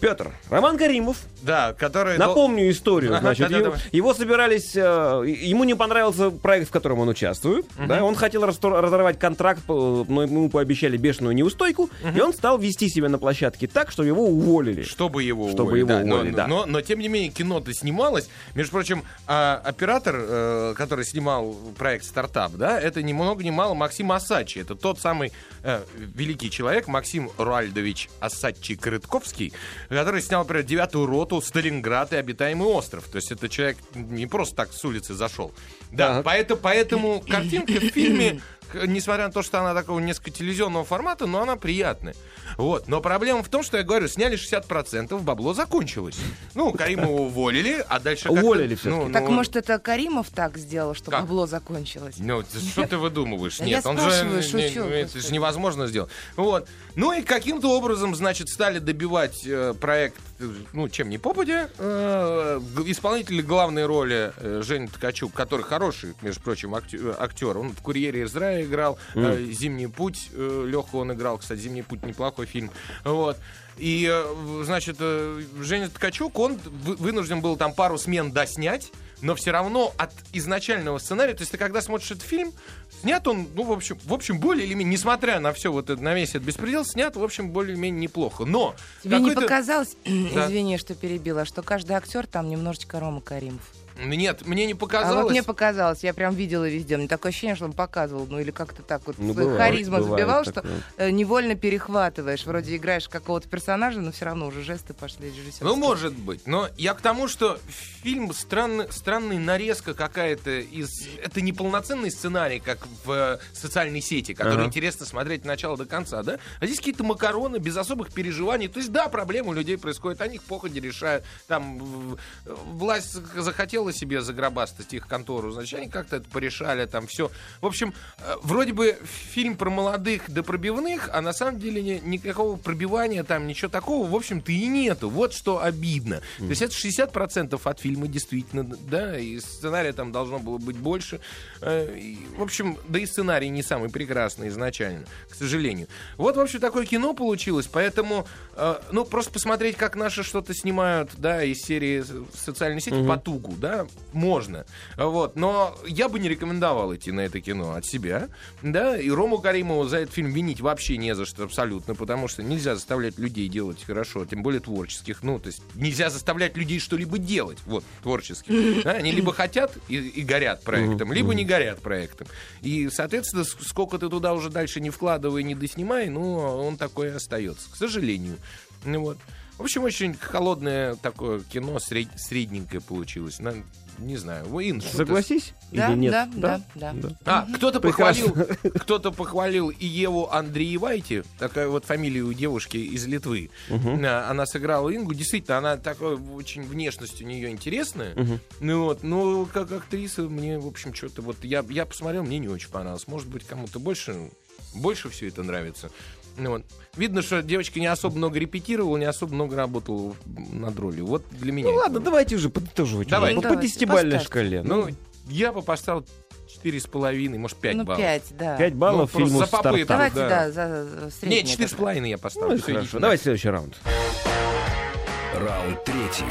S2: Петр, Роман Каримов,
S4: Да, который...
S2: Напомню историю.
S4: Ага,
S2: Значит, его,
S4: давай.
S2: его собирались, э, ему не понравился проект, в котором он участвует. Да, он хотел разорвать контракт, э, но ему пообещали бешеную неустойку, и он стал вести себя на площадке так, что его уволили.
S4: Чтобы его
S2: Чтобы
S4: уволить,
S2: его
S4: да, но-
S2: уволили, да.
S4: Но, но, тем не менее, кино-то снималось. Между прочим, а, оператор, э, который снимал проект «Стартап», да, это ни много ни мало Максим Асачи. Это тот самый э, великий человек, Максим Руальдович Асачи Крытковский, который снял, например, «Девятую роту», «Сталинград» и «Обитаемый остров». То есть это человек не просто так с улицы зашел. Да,
S2: Так.
S4: Поэтому, поэтому картинка в фильме несмотря на то, что она такого несколько телевизионного формата, но она приятная. Вот. Но проблема в том, что я говорю, сняли 60%, бабло закончилось. Ну, Каримова уволили, а дальше...
S2: Уволили
S4: ну,
S3: Так,
S4: ну,
S3: может, это Каримов так сделал, что
S4: Как?
S3: бабло закончилось?
S4: Ну, что ты выдумываешь?
S3: Я
S4: Нет, он
S3: спрашиваю,
S4: же...
S3: шучу,
S4: не- это же невозможно сделать. Вот. Ну и каким-то образом, значит, стали добивать э, проект, ну, чем не попадя. Э, исполнитель главной роли э, Женя Ткачук, который хороший, между прочим, акте- актер. Он в «Курьере из рая» играл, э, «Зимний путь» э, Леху он играл. Кстати, «Зимний путь» неплохой фильм. Вот. И, э, значит, э, Женя Ткачук, он вы- вынужден был там пару смен доснять, но все равно от изначального сценария, то есть ты когда смотришь этот фильм, снят он, ну, в общем, в общем более или менее, несмотря на все вот это, на весь этот беспредел, снят, в общем, более-менее неплохо. Но
S3: Тебе не показалось,
S4: Да.
S3: извини, что перебила, что каждый актер там немножечко Рома Каримов?
S4: Нет, мне не
S3: А
S4: показалось.
S3: вот мне показалось, я прям видела везде. Мне такое ощущение, что он показывал, ну или как-то так вот
S2: Ну, бывает,
S3: харизму
S2: бывает
S3: забивал, что
S2: такое.
S3: э, невольно перехватываешь. Вроде играешь какого-то персонажа, но все равно уже жесты пошли режиссерские.
S4: Ну, может быть. Но я к тому, что фильм странный, странная нарезка какая-то из... Это не полноценный сценарий, как в э, социальной сети, который
S2: Ага.
S4: интересно смотреть от начала до конца, да? А здесь какие-то макароны без особых переживаний. То есть, да, проблемы у людей происходят, они их походе решают. Там в- власть захотела себе загробастать их контору, значит, они как-то это порешали, там все. В общем, э, вроде бы фильм про молодых да пробивных, а на самом деле ни- никакого пробивания там, ничего такого, в общем-то, и нету. Вот что обидно. То есть это 60% от фильма действительно, да, и сценария там должно было быть больше. Э, и, в общем, да и сценарий не самый прекрасный изначально, к сожалению. Вот, в общем, такое кино получилось, поэтому, э, ну, просто посмотреть, как наши что-то снимают, да, из серии социальной сети по тугу, да, можно. Вот, но я бы не рекомендовал идти на это кино от себя, да, и Рому Каримову за этот фильм винить вообще не за что абсолютно, потому что нельзя заставлять людей делать хорошо, тем более творческих, ну, то есть нельзя заставлять людей что-либо делать, вот, творческих. Да, они либо хотят и, и горят проектом, либо не горят проектом. И, соответственно, сколько ты туда уже дальше не вкладывай, не доснимай, ну, он такой и остается, к сожалению. Вот. В общем, очень холодное такое кино, сред- средненькое получилось. На- не знаю, вы, Ин, что ты
S2: Согласись
S3: Да,
S2: или нет?
S3: да, да, да.
S4: а, кто-то похвалил, кто-то похвалил и Еву Андреевайте, такая вот фамилия у девушки из Литвы. А, Она сыграла Ингу, действительно, она такой очень внешность у нее интересная. Ну вот, но как актриса мне, в общем, что-то вот я я посмотрел, мне не очень понравилось. Может быть, кому-то больше больше все это нравится. Ну вот. Видно, что девочка не особо много репетировала, не особо много работала над ролью. Вот для меня.
S2: Ну ладно,
S4: было.
S2: давайте уже подытоживать.
S4: Давай.
S2: уже. По-
S3: поставьте.
S2: шкале.
S4: Ну, я бы поставил четыре с половиной, может, пять
S3: Ну,
S4: баллов.
S3: пять, да.
S2: 5 баллов
S4: Ну, просто
S2: фильму
S4: за попытку.
S3: Давайте,
S4: да.
S3: да, за, среднее
S4: Нет, четыре с половиной я
S2: Ну,
S4: поставлю.
S2: и
S4: Всё,
S2: хорошо.
S4: идите
S2: Давайте следующий раунд.
S1: Раунд третий.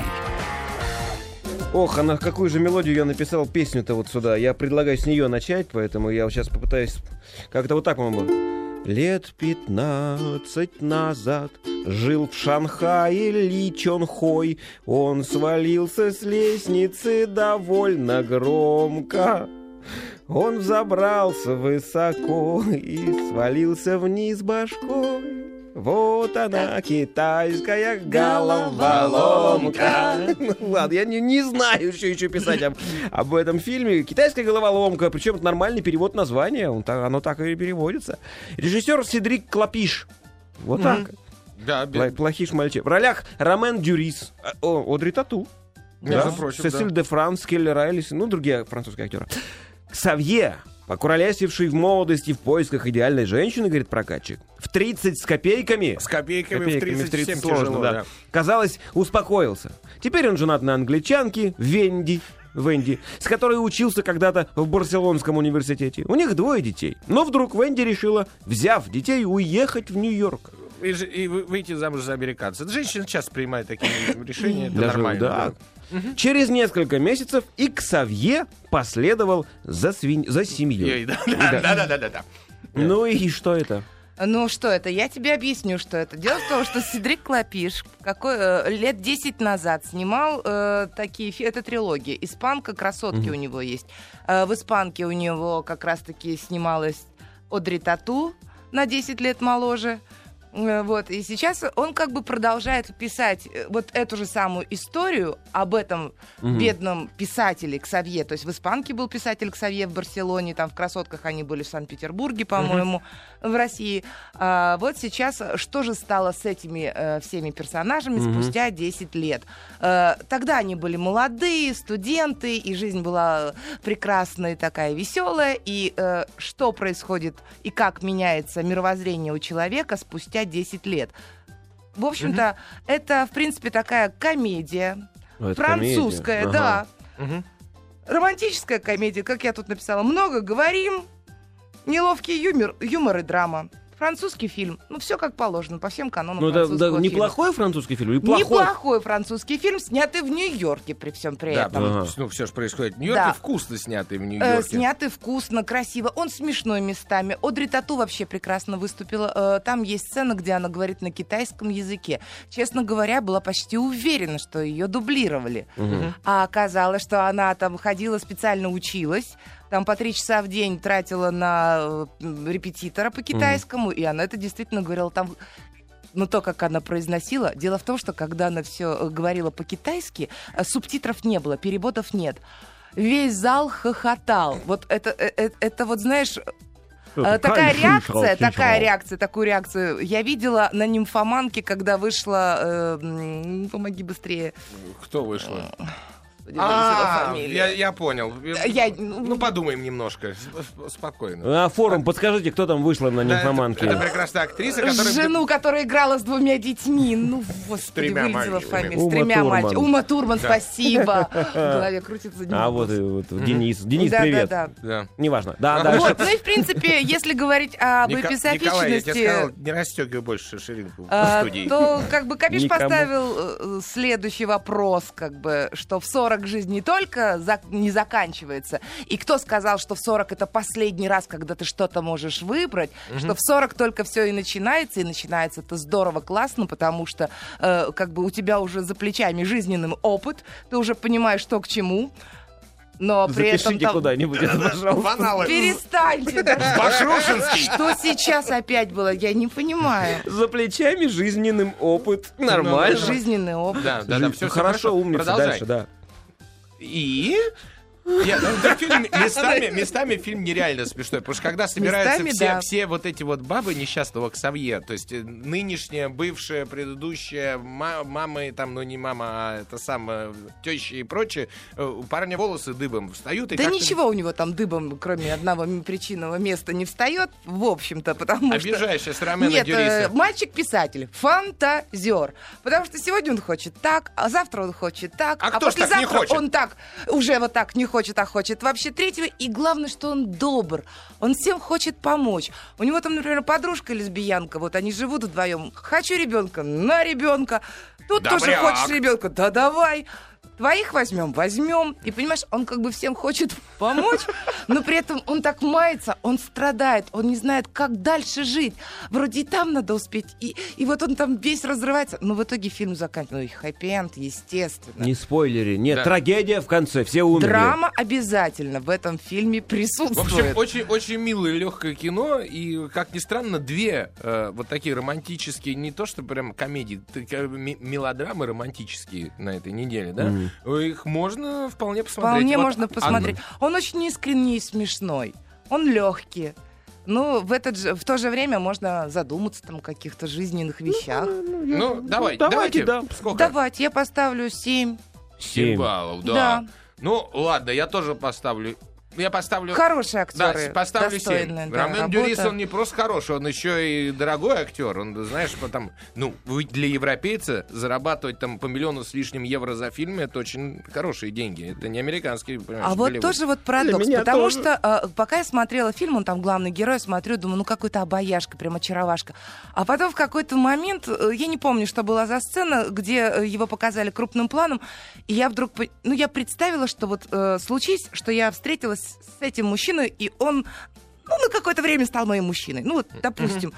S2: Ох, а на какую же мелодию я написал песню-то вот сюда? Я предлагаю с нее начать, поэтому я сейчас попытаюсь как-то вот так, по-моему. Лет пятнадцать назад жил в Шанхае Ли Чон Хой. Он свалился с лестницы довольно громко. Он взобрался высоко и свалился вниз башкой. Вот она, китайская головоломка. Ну, Ладно, я не, не знаю, что еще писать об, об этом фильме. Китайская головоломка, причем это нормальный перевод названия, он оно так и переводится. Режиссер Седрик Клапиш. Вот так.
S4: Да,
S2: Пла-
S4: бе-
S2: Плохиш мальчик. В ролях Ромен Дюрис, э, о, Одри Тату.
S4: Между
S2: Да,
S4: прочим,
S2: Сесиль
S4: да.
S2: де Франс, Келли Райлис, ну, другие французские актеры. Ксавье, покуролесивший в молодости в поисках идеальной женщины, говорит прокатчик, в 30 с копейками...
S4: С копейками,
S2: Копейками
S4: в 37
S2: сложно,
S4: тяжело,
S2: да.
S4: да.
S2: Казалось, успокоился. Теперь он женат на англичанке Венди, Венди, с которой учился когда-то в Барселонском университете. У них двое детей. Но вдруг Венди решила, взяв детей, уехать в Нью-Йорк.
S4: И, и вы- выйти замуж за американца. Женщины часто принимают такие решения, это
S2: Даже,
S4: нормально.
S2: да. Через несколько месяцев и последовал за, свинь... за семьей.
S4: Ей, Да, да, да, да, да, да.
S2: Ну и что это?
S3: Ну что это? Я тебе объясню, что это. Дело в том, что Седрик Клапиш какой, э, лет 10 назад снимал э, такие... Это трилогия. «Испанка», «Красотки» у него есть. Э, в «Испанке» у него как раз-таки снималась Одри Тату на 10 лет моложе. Э, Вот, и сейчас он как бы продолжает писать э, вот эту же самую историю об этом бедном писателе Ксавье. То есть в «Испанке» был писатель Ксавье в Барселоне, там в «Красотках» они были в Санкт-Петербурге, по-моему, в России. А, вот сейчас что же стало с этими э, всеми персонажами спустя 10 лет? Э, тогда они были молодые, студенты, и жизнь была прекрасная, такая веселая. И э, что происходит и как меняется мировоззрение у человека спустя 10 лет? В общем-то, это, в принципе, такая комедия.
S2: Ну, это
S3: французская,
S2: комедия.
S3: да.
S4: Мгм.
S3: Романтическая комедия, как я тут написала. Много говорим, неловкий юмор, юмор и драма. Французский фильм. Ну, все как положено, по всем канонам
S2: Ну, да,
S3: французского
S2: да,
S3: фильма.
S2: неплохой французский фильм? Или плохой?
S3: Неплохой французский фильм, снятый в Нью-Йорке при всем при
S4: Да,
S3: этом.
S2: Ага.
S4: ну, все же происходит в Нью-Йорке,
S3: Да.
S4: вкусно снятый в
S3: Э,
S4: Нью-Йорке.
S3: снятый вкусно, красиво. Он смешной местами. Одри Тату вообще прекрасно выступила. Э, там есть сцена, где она говорит на китайском языке. Честно говоря, была почти уверена, что ее дублировали. А оказалось, что она там ходила, специально училась. Там по три часа в день тратила на э, репетитора по китайскому, и она это действительно говорила там но то, как она произносила, дело в том, что когда она все говорила по-китайски, э, субтитров не было, переводов нет. Весь зал хохотал. Вот это, э, э, это вот, знаешь, э, такая реакция, такая реакция, такую реакцию я видела на нимфоманке, когда вышла, э, м, помоги быстрее,
S4: Кто вышел?
S3: Господи,
S4: А,
S3: фамилия.
S4: я, я понял.
S3: Я-
S4: ну, подумаем немножко. Спокойно.
S2: А форум, подскажите, кто там вышла на нимфоманке?
S4: это прекрасная актриса, которая...
S3: Жену, которая играла с двумя детьми. Ну, господи, вылетела фамилия. С тремя мальчиками. Ума Турман, спасибо. В голове крутится.
S2: А вот, и вот Денис. Денис,
S3: Да,
S2: привет.
S3: да, да.
S4: Да.
S2: Неважно. Да, да.
S3: Вот, ну и в принципе, если говорить об эписофичности,
S4: не расстегивай больше ширинку в
S3: а,
S4: студии.
S3: то как бы Капиш поставил э, следующий вопрос, как бы, что в 40 жизнь не только за- не заканчивается, и кто сказал, что в 40 это последний раз, когда ты что-то можешь выбрать, что в 40 только все и начинается, и начинается это здорово, классно, потому что э, как бы у тебя уже за плечами жизненный опыт, ты уже понимаешь, что к чему, но при этом
S2: Запишите
S3: там...
S2: куда-нибудь это, пожалуйста.
S3: Перестаньте!
S4: Башрушинский.
S3: Что сейчас опять было? Я не понимаю.
S2: За плечами жизненным опыт. Нормально.
S3: Жизненный опыт.
S4: Да, да, да, все,
S2: Хорошо, умница. Дальше, да.
S4: И... Нет, ну, да, фильм местами, местами фильм нереально смешной, потому что когда собираются
S3: Местами,
S4: все,
S3: да.
S4: все вот эти вот бабы несчастного Ксавье, то есть э, нынешняя, бывшая, предыдущая, ма- мамы, там, ну не мама, а это самое, теща и прочее, э, у парня волосы дыбом встают. И
S3: Да ничего у него там дыбом, кроме одного причинного места, не встает, в общем-то, потому что...
S4: Обижаешь сейчас Ромена
S3: Нет, э,
S4: Дюриса.
S3: мальчик-писатель, фантазер. Потому что сегодня он хочет так, а завтра он хочет так,
S4: А не
S3: послезавтра он так, уже вот так не хочет, а хочет вообще третьего. И главное, что он добр. Он всем хочет помочь. У него там, например, подружка лесбиянка, вот они живут вдвоем. Хочу ребенка, на ребенка. Тут тоже
S4: Добряк.
S3: хочешь ребенка, да давай. Твоих возьмем, возьмем. И понимаешь, он как бы всем хочет помочь, но при этом он так мается, он страдает, он не знает, как дальше жить. Вроде и там надо успеть, и, и вот он там весь разрывается. Но в итоге фильм заканчивается. Ну, хэппи-энд, естественно.
S2: Не спойлери. Нет,
S4: Да.
S2: трагедия в конце. Все умерли.
S3: Драма обязательно в этом фильме
S4: В
S3: присутствует.
S4: общем, очень, очень милое легкое кино, и, как ни странно, две э, вот такие романтические, не то что прям комедии, ми- мелодрамы романтические на этой неделе, да? Их можно вполне посмотреть.
S3: Вполне
S4: Вот
S3: можно посмотреть. Он очень искренний и смешной. Он легкий. Ну, в, этот же, в то же время можно задуматься там о каких-то жизненных вещах.
S4: одно- Ну, давай,
S2: давайте,
S4: давайте.
S2: да.
S4: Сколько?
S3: Давайте, я поставлю 7.
S4: Семь баллов, да.
S3: Да.
S4: Ну, ладно, я тоже поставлю я поставлю...
S3: Хорошие
S4: Да,
S3: актеры.
S4: поставлю
S3: достойная,
S4: 7.
S3: да,
S4: Ромен
S3: работа.
S4: Дюрис, он не просто хороший, он еще и дорогой актер. Он, знаешь, потом, ну, вы для европейца зарабатывать там по миллиону с лишним евро за фильм, это очень хорошие деньги. Это не американские, понимаешь,
S3: А вот тоже вот парадокс,
S2: меня
S3: потому
S2: тоже.
S3: что э, пока я смотрела фильм, он там главный герой, смотрю, думаю, ну какой-то обаяшка, прям очаровашка. А потом в какой-то момент, э, я не помню, что была за сцена, где э, его показали крупным планом, и я вдруг, ну я представила, что вот э, случись, что я встретилась с этим мужчиной, и он, ну на какое-то время стал моим мужчиной, ну вот, допустим.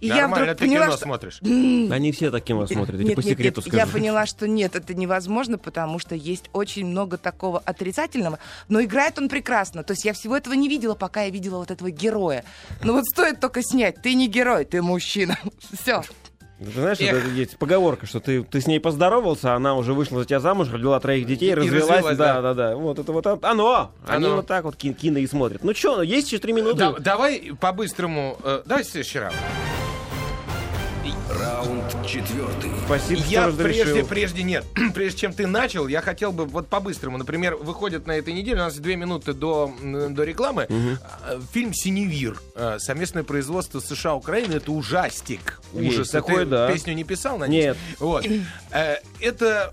S3: И я
S4: Нормально
S3: вдруг
S4: ты
S3: поняла,
S4: кино
S3: что...
S4: смотришь.
S2: Они все так кино смотрят, я
S3: Нет,
S2: по
S3: нет,
S2: секрету
S3: нет,
S2: скажу.
S3: я поняла, что нет, это невозможно, потому что есть очень много такого отрицательного, но играет он прекрасно. То есть я всего этого не видела, пока я видела вот этого героя. Ну вот стоит только снять, ты не герой, ты мужчина. Все.
S2: Ты знаешь,
S4: Эх.
S2: это есть поговорка, что ты, ты с ней поздоровался, она уже вышла за тебя замуж, родила троих детей,
S4: И
S2: развелась.
S4: развелась,
S2: да,
S4: да.
S2: да, да. Вот это вот оно. Они
S4: Оно.
S2: вот так вот ки- кино и смотрят. Ну что, есть еще три минуты?
S4: Да- давай по-быстрому... э, давай следующий раунд.
S1: Четвертый.
S2: Спасибо, что
S4: Я
S2: разрешил.
S4: прежде, прежде нет, прежде чем ты начал, я хотел бы вот по-быстрому, например, выходит на этой неделе, у нас две минуты до, до рекламы, э, фильм «Синевир», э, совместное производство США Украины, это ужастик.
S2: Есть
S4: Ужас.
S2: такое,
S4: Ты
S2: да.
S4: песню не писал, надеюсь?
S2: Нет.
S4: Вот. Э, Это...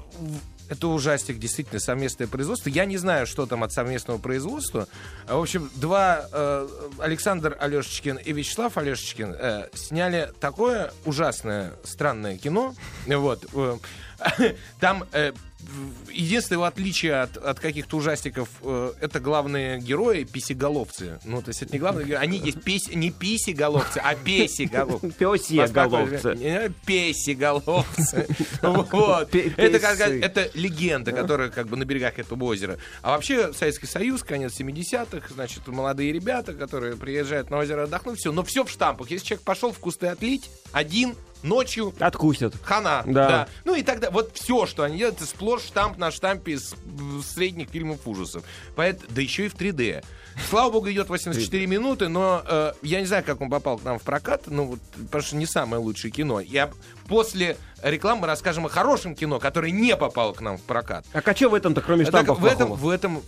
S4: Это ужастик, действительно, совместное производство. Я не знаю, что там от совместного производства. А, В общем, два э, Александр Алешечкин и Вячеслав Алешечкин э, сняли такое ужасное, странное кино. Вот. э, Там э, единственное его отличие от, от каких-то ужастиков э, это главные герои писеголовцы. Ну, то есть это не главные герои, они есть пись, не писеголовцы, а песеголовцы.
S2: Пёсье головцы.
S4: Не, Песеголовцы. Вот. Это, как- это легенда, которая как бы на берегах этого озера. А вообще Советский Союз, конец 70-х, значит, молодые ребята, которые приезжают на озеро отдохнуть, все. Но все в штампах. Если человек пошел в кусты отлить, один, ночью,
S2: Откусят.
S4: хана.
S2: Да.
S4: Ну и тогда вот все, что они делают, это сплошь штамп на штампе из м, средних фильмов ужасов. Поэт, да еще и в 3D. Слава богу, идет 84 минуты, но э, я не знаю, как он попал к нам в прокат, ну вот, потому что не самое лучшее кино. Я после рекламы расскажем о хорошем кино, которое не попало к нам в прокат.
S2: А а что в этом-то, кроме штампов
S4: в этом,
S2: плохого?
S4: в этом,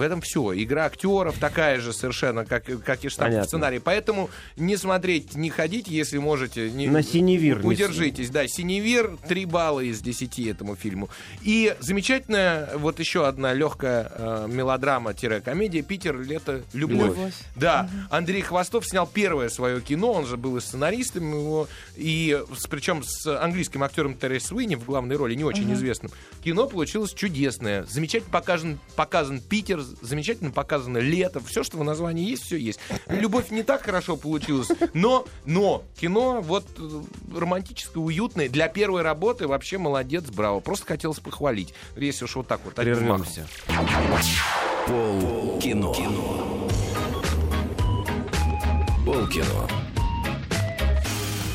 S4: в этом все. Игра актеров такая же совершенно, как, как и штамп
S2: Понятно.
S4: в сценарии. Поэтому не смотреть, не ходить, если можете. Не,
S2: На «Синевир» не
S4: Удержитесь, да. «Синевир» 3 балла из 10 этому фильму. И замечательная, вот еще одна легкая э, мелодрама-комедия «Питер. Лето. Любовь».
S3: Любовь.
S4: Да, Андрей Хвостов снял первое свое кино, он же был и сценаристом его, и с, причем с английским актером Террис Уинни в главной роли, не очень известным. Кино получилось чудесное, замечательно показан, показан Питер, замечательно показано лето, все, что в названии есть, все есть. Любовь не так хорошо получилась, но, но кино вот э, романтическое, уютное, для первой работы вообще молодец, браво. Просто хотелось похвалить, если уж вот так вот.
S2: Прервемся.
S1: Пол кино. Пол кино.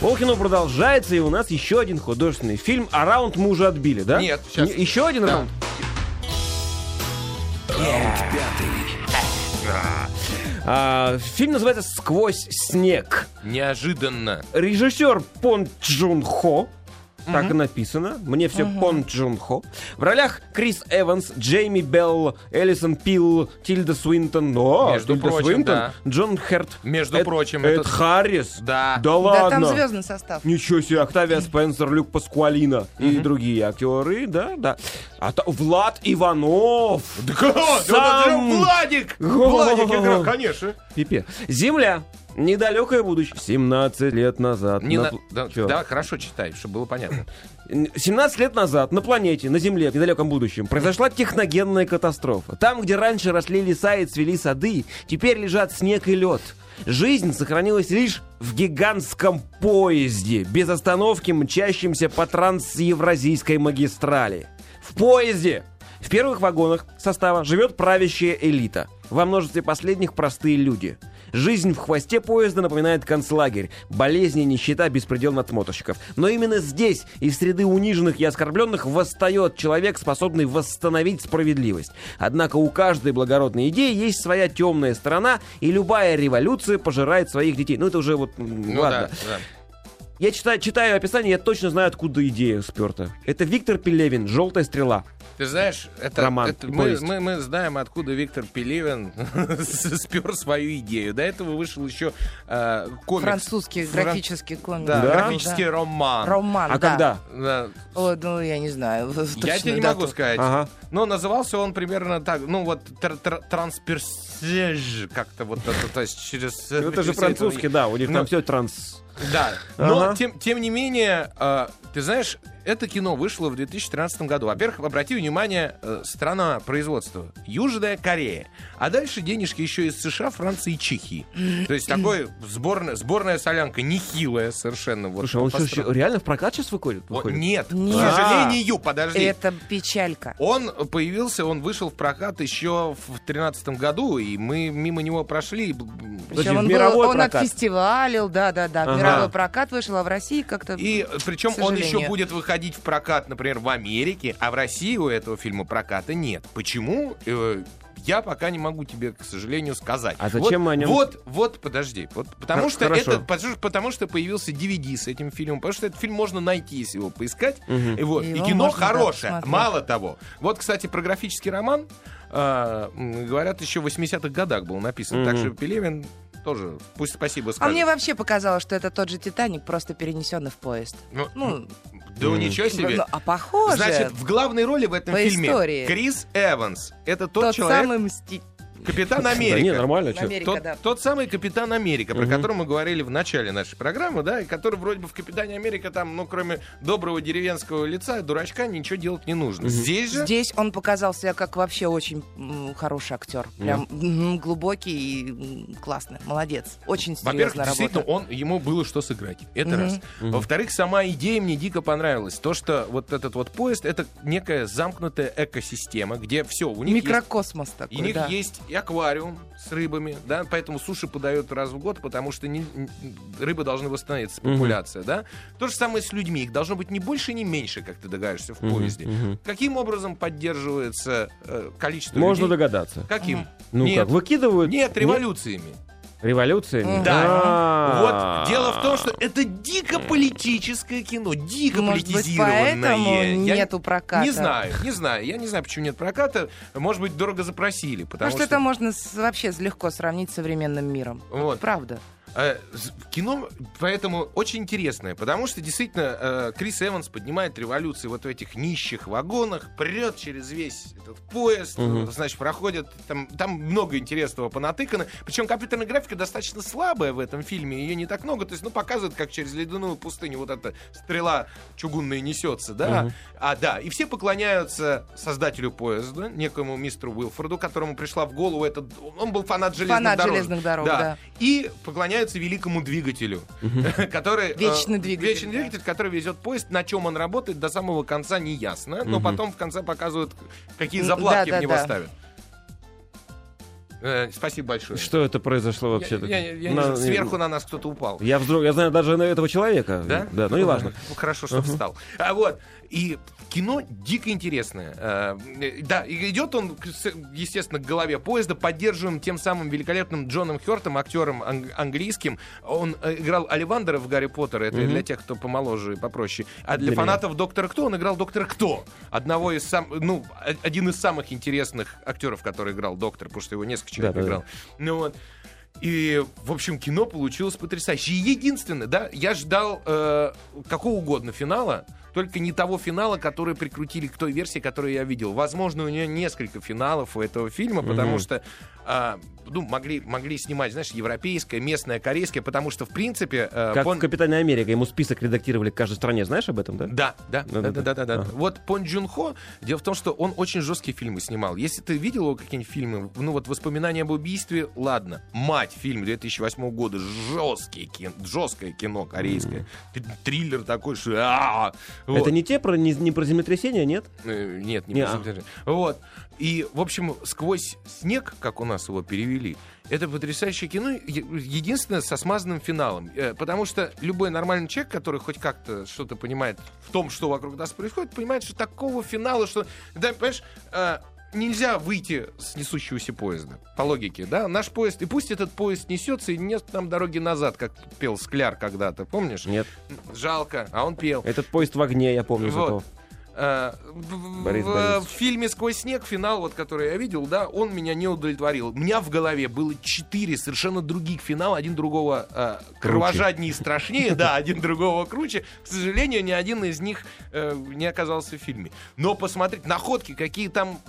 S2: Полкино продолжается, и у нас еще один художественный фильм «А раунд мы уже отбили», да?
S4: Нет, сейчас.
S2: Еще один
S4: Да.
S2: раунд?
S1: Раунд пятый.
S2: А, фильм называется «Сквозь снег».
S4: Неожиданно.
S2: Режиссер Пон Джун Хо. Так и написано. Мне все Пон Джун Хо. В ролях Крис Эванс, Джейми Белл, Элисон Пил, Тильда Свинтон. Но,
S4: Между
S2: Тильда
S4: прочим,
S2: Свинтон,
S4: да.
S2: Джон Херт.
S4: Между
S2: Эд-
S4: прочим,
S2: Эд
S4: это-
S2: Харрис.
S4: Да.
S2: Да
S3: Да,
S2: ладно.
S3: там звездный состав.
S2: Ничего себе, Октавия Спенсер, Люк Паскуалина и другие актеры, да, да. А то Влад Иванов.
S4: Да, да, да,
S2: Сам-
S4: да, Владик! Владик играл, конечно.
S2: Пипе. Земля. Недалекое будущее. 17 лет назад.
S4: Не
S2: на
S4: на- да,
S2: Чё?
S4: да, хорошо читай, чтобы было понятно.
S2: 17 лет назад на планете, на Земле, в недалеком будущем, произошла техногенная катастрофа. Там, где раньше росли леса и цвели сады, теперь лежат снег и лед. Жизнь сохранилась лишь в гигантском поезде, без остановки мчащемся по трансевразийской магистрали. В поезде! В первых вагонах состава живет правящая элита. Во множестве последних простые люди. Жизнь в хвосте поезда напоминает концлагерь. Болезни, нищета, беспредел надсмотрщиков. Но именно здесь, из среды униженных и оскорбленных, восстает человек, способный восстановить справедливость. Однако у каждой благородной идеи есть своя темная сторона, и любая революция пожирает своих детей. Ну, это уже вот...
S4: Ну
S2: ладно.
S4: да, да.
S2: Я читаю, читаю описание, я точно знаю, откуда идея сперта. Это Виктор Пелевин, «Желтая стрела».
S4: Ты знаешь, это,
S2: Роман
S4: это мы, мы, мы знаем, откуда Виктор Пелевин спер свою идею. До этого вышел еще э, комикс.
S3: Французский
S4: Фран-
S3: графический комикс.
S4: Да,
S2: Да?
S4: графический роман.
S3: Роман,
S2: А
S3: да.
S2: когда?
S4: Да.
S3: О, ну, я не знаю.
S4: Я тебе не
S3: дату.
S4: могу сказать.
S2: Ага.
S4: Но назывался он примерно так, ну вот тр- тр- трансперсеж, как-то вот это, то есть через...
S2: Ну, это же французский, да, у них
S4: Ну,
S2: там все транс...
S4: Да, но
S2: Ага.
S4: тем, тем не менее, э, ты знаешь, это кино вышло в 2013 году. Во-первых, обрати внимание, э, страна производства Южная Корея. А дальше денежки еще из США, Франции и Чехии. То есть такой сборная, сборная солянка нехилая совершенно. Вот,
S2: Слушай, он
S4: по
S2: что, щ- реально в прокат сейчас выходит? Выходит?
S4: нет,
S3: Нет.
S4: к сожалению, подожди.
S3: Это печалька.
S4: Он появился, он вышел в прокат еще в 2013 году, и мы мимо него прошли.
S3: Причем он,
S2: мировой
S3: был, он
S2: прокат?
S3: отфестивалил, да-да-да,
S2: Ага.
S3: мировой прокат вышел, а в России как-то...
S4: И причем он еще будет выходить в прокат, например, в Америке, а в России у этого фильма проката нет. Почему? Э, Я пока не могу тебе, к сожалению, сказать.
S2: А зачем
S4: вот,
S2: мы о нем-
S4: Вот, вот, подожди. Вот, потому, что
S2: хорошо.
S4: это, потому, потому что появился DVD с этим фильмом, потому что этот фильм можно найти, если его поискать.
S2: Мгм.
S4: И, вот, и
S3: Его
S4: кино хорошее.
S3: посмотреть.
S4: Мало того. Вот, кстати, про графический роман м, говорят, еще в 80-х годах был написан.
S2: Мгм.
S4: Так что Пелевин тоже, пусть спасибо
S3: А
S4: скажет.
S3: мне вообще показалось, что это тот же Титаник, просто перенесенный в поезд.
S4: Ну,
S3: Ну,
S4: да ничего себе.
S3: ну, а похоже.
S4: Значит, в главной роли в этом
S3: По
S4: фильме
S3: истории.
S4: Крис Эванс. Это тот,
S3: тот
S4: человек,
S3: самый мститель.
S4: Капитан
S2: Да не,
S4: Америка.
S2: нормально.
S3: Америка,
S4: Тот,
S3: да.
S4: тот самый Капитан Америка, про
S2: Мгм.
S4: которого мы говорили в начале нашей программы, да, и который вроде бы в Капитане Америка там, ну, кроме доброго деревенского лица, дурачка, ничего делать не нужно. Здесь же...
S3: Здесь он показал себя как вообще очень хороший актер. Прям м, глубокий и классный. Молодец. Очень
S4: Во-первых,
S3: серьезная
S4: действительно,
S3: работа.
S4: он, ему было что сыграть. Это
S3: Мгм.
S4: раз. Во-вторых, сама идея мне дико понравилась. То, что вот этот вот поезд, это некая замкнутая экосистема, где все, у них есть
S3: Микрокосмос такой,
S4: И у них
S3: да.
S4: есть и аквариум с рыбами, да, поэтому суши подают раз в год, потому что не- рыбы должны восстановиться, популяция, да. То же самое с людьми, их должно быть не больше, не меньше, как ты догадаешься в
S2: Мгм,
S4: поезде.
S2: мгм.
S4: Каким образом поддерживается э, количество
S2: Можно
S4: людей?
S2: догадаться.
S4: Каким?
S2: Ну
S4: нет,
S2: как, выкидывают?
S4: нет, революциями.
S2: Революциями?
S3: Да.
S2: А.
S4: Вот дело в том, что это дико политическое кино, дико
S3: Может быть,
S4: политизированное.
S3: поэтому
S4: Я
S3: нету проката.
S4: Не знаю, не знаю. Я не знаю, почему нет проката. Может быть, дорого запросили, потому
S3: что это можно с- вообще легко сравнить с современным миром.
S4: Вот.
S3: Правда.
S4: Э, Кино поэтому очень интересное, потому что действительно э, Крис Эванс поднимает революцию вот в этих нищих вагонах, прет через весь этот поезд, э, значит, проходит, там, там много интересного понатыкано. Причем компьютерная графика достаточно слабая в этом фильме, ее не так много, то есть, ну, показывают, как через ледяную пустыню вот эта стрела чугунная несется, да.
S2: Мгм.
S4: А, да, и все поклоняются создателю поезда, некому мистеру Уилфорду, которому пришла в голову этот... Он был фанат железных
S3: Фанат
S4: дорог.
S3: железных дорог, да.
S4: И поклоняются великому двигателю, который... э,
S3: Вечный двигатель,
S4: Вечный
S3: да.
S4: двигатель, который везет поезд. На чем он работает, до самого конца не ясно. Но потом в конце показывают, какие заплатки в него ставят. Э, Спасибо большое.
S2: Что это произошло
S4: Я-
S2: вообще?
S4: я- я не
S2: На-
S4: знаю, сверху на нас кто-то упал.
S2: Я вздрог... я знаю даже на этого человека.
S4: Да?
S2: Да, ну и важно.
S4: Ну, хорошо, что встал. А вот, и кино дико интересное. Э, э, Да, идет он, естественно, к голове поезда, поддерживаем тем самым великолепным Джоном Хёртом, актером ан- английским. Он э, играл Оливандера в Гарри Поттера, это
S2: Мгм.
S4: для тех, кто помоложе и попроще. А для
S2: меня.
S4: фанатов Доктора Кто он играл Доктора Кто? Одного из сам, ну, один из самых интересных актеров, который играл Доктора, потому что его несколько человек
S2: Да-да-да.
S4: играл. Ну вот. И, в общем, кино получилось потрясающе. Единственное, да, я ждал э, какого угодно финала, только не того финала, который прикрутили к той версии, которую я видел. Возможно, у нее несколько финалов у этого фильма, потому
S2: Мгм.
S4: что а, ну, могли, могли снимать, знаешь, европейское, местное, корейское, потому что, в принципе... э,
S2: Как
S4: Пон-
S2: в «Капитане Америка». Ему список редактировали к каждой стране. Знаешь об этом, да?
S4: Да, да, да, да, да, да, да.
S2: Ага.
S4: Вот Пон Джун Хо, дело в том, что он очень жесткие фильмы снимал. Если ты видел его какие-нибудь фильмы, ну вот «Воспоминания об убийстве», ладно. «Мать» фильм 2008 года, жесткий кино, жесткое кино корейское. Т- Триллер такой, что... а, вот.
S2: Это не те про, не, не про землетрясение, нет?
S4: Э, Нет, не
S2: Не,
S4: посмотрели. Вот. И, в общем, сквозь снег, как у нас его перевели, это потрясающее кино, единственное, со смазанным финалом. Э, Потому что любой нормальный человек, который хоть как-то что-то понимает в том, что вокруг нас происходит, понимает, что такого финала, что... Да, понимаешь, э, нельзя выйти с несущегося поезда, по логике, да? Наш поезд, и пусть этот поезд несется и нет нам дороги назад, как пел Скляр когда-то, помнишь?
S2: Нет.
S4: Жалко, а он пел.
S2: Этот поезд в огне, я помню.
S4: Вот.
S2: зато.
S4: Э, в,
S2: Борис
S4: в- фильме «Сквозь снег» финал, вот, который я видел, да, он меня не удовлетворил. У меня в голове было четыре совершенно других финала, один другого э, кровожаднее и страшнее, да, один другого круче. К сожалению, ни один из них э, не оказался в фильме. Но посмотреть, находки, какие там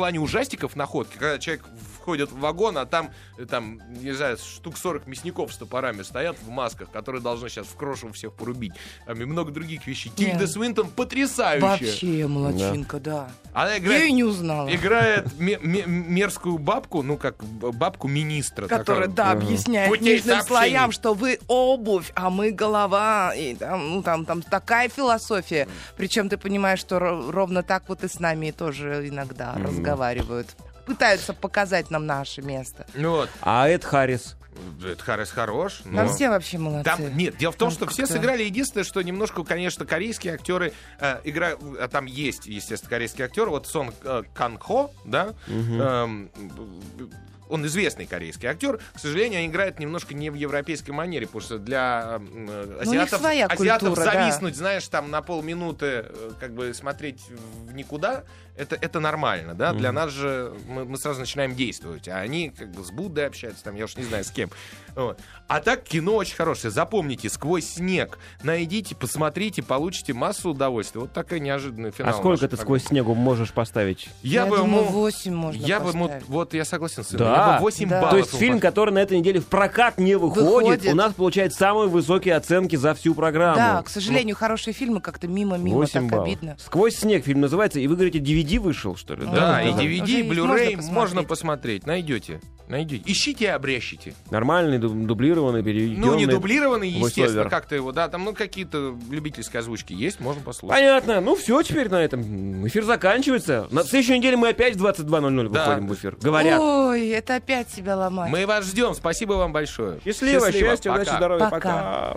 S4: плане ужастиков находки, когда человек входит в вагон, а там, э, там, не знаю, штук 40 мясников с топорами стоят в масках, которые должны сейчас в крошу всех порубить. Там и много других вещей.
S3: Нет.
S4: Тильда Свинтон потрясающая.
S3: Вообще, молодчинка, да.
S4: Она
S3: Я и
S4: играет,
S3: не узнала.
S4: играет ме- ме- мерзкую бабку, ну как бабку министра.
S3: Которая,
S4: такая.
S3: да, объясняет
S4: Путей
S3: нижним
S4: сообщений.
S3: слоям, что вы обувь, а мы голова. И там, ну, там, там такая философия. Причем ты понимаешь, что ро- ровно так вот и с нами тоже иногда разговаривают. Пытаются показать нам наше место.
S4: Ну вот.
S2: А Эд Харрис.
S4: Это Харрис хорош.
S3: Там
S4: но-
S3: все вообще молодцы.
S4: Там, нет, дело в том,
S3: Там
S4: что все сыграли. Единственное, что немножко, конечно, корейские актеры э, играют. а Там есть, естественно, корейский актер. Вот Сон э, Кан Хо, да. Эм, он известный корейский актер. К сожалению, он играет немножко не в европейской манере, потому что для э,
S3: Ну,
S4: азиатов,
S3: своя
S4: азиатов
S3: культура, да.
S4: зависнуть, знаешь, там на полминуты э, как бы смотреть в никуда, это, это нормально, да? Для нас же мы, мы сразу начинаем действовать, а они как бы с Буддой общаются, там, я уж не знаю с кем. Вот. А так кино очень хорошее. Запомните, сквозь снег. Найдите, посмотрите, получите массу удовольствия. Вот такая неожиданная финал.
S2: А сколько ты сквозь снегу можешь поставить?
S4: Я, бы
S3: думаю,
S4: ему...
S3: 8 можно
S4: Я бы ему...
S3: поставить.
S4: Вот я согласен с
S2: Да.
S4: Я бы 8
S3: Да.
S4: баллов
S2: То есть фильм,
S4: поставил.
S2: который на этой неделе в прокат не выходит,
S3: Выходит.
S2: у нас получает самые высокие оценки за всю программу.
S3: Да, к сожалению, хорошие фильмы как-то мимо-мимо,
S2: 8
S3: так
S2: баллов.
S3: обидно.
S2: «Сквозь снег» фильм называется, и вы говорите, DVD вышел, что ли?
S4: Да, и. DVD,
S3: есть,
S4: Blu-ray
S3: можно
S4: можно
S3: посмотреть.
S4: Найдете. Найдете. Ищите и обрящите.
S2: Нормальный, дуб- дублированный, переведенный.
S4: Ну, не дублированный, естественно, как-то его, да, там, ну, какие-то любительские озвучки есть, можно послушать.
S2: Понятно. Ну, все теперь на этом. Эфир заканчивается. На следующей неделе мы опять в 22.00
S4: Да.
S2: выходим в эфир. Говорят.
S3: Ой, это опять себя ломать.
S4: Мы вас ждем. Спасибо вам большое.
S2: Счастливо, счастья,
S4: Пока.
S2: удачи, здоровья.
S3: Пока.
S2: Пока.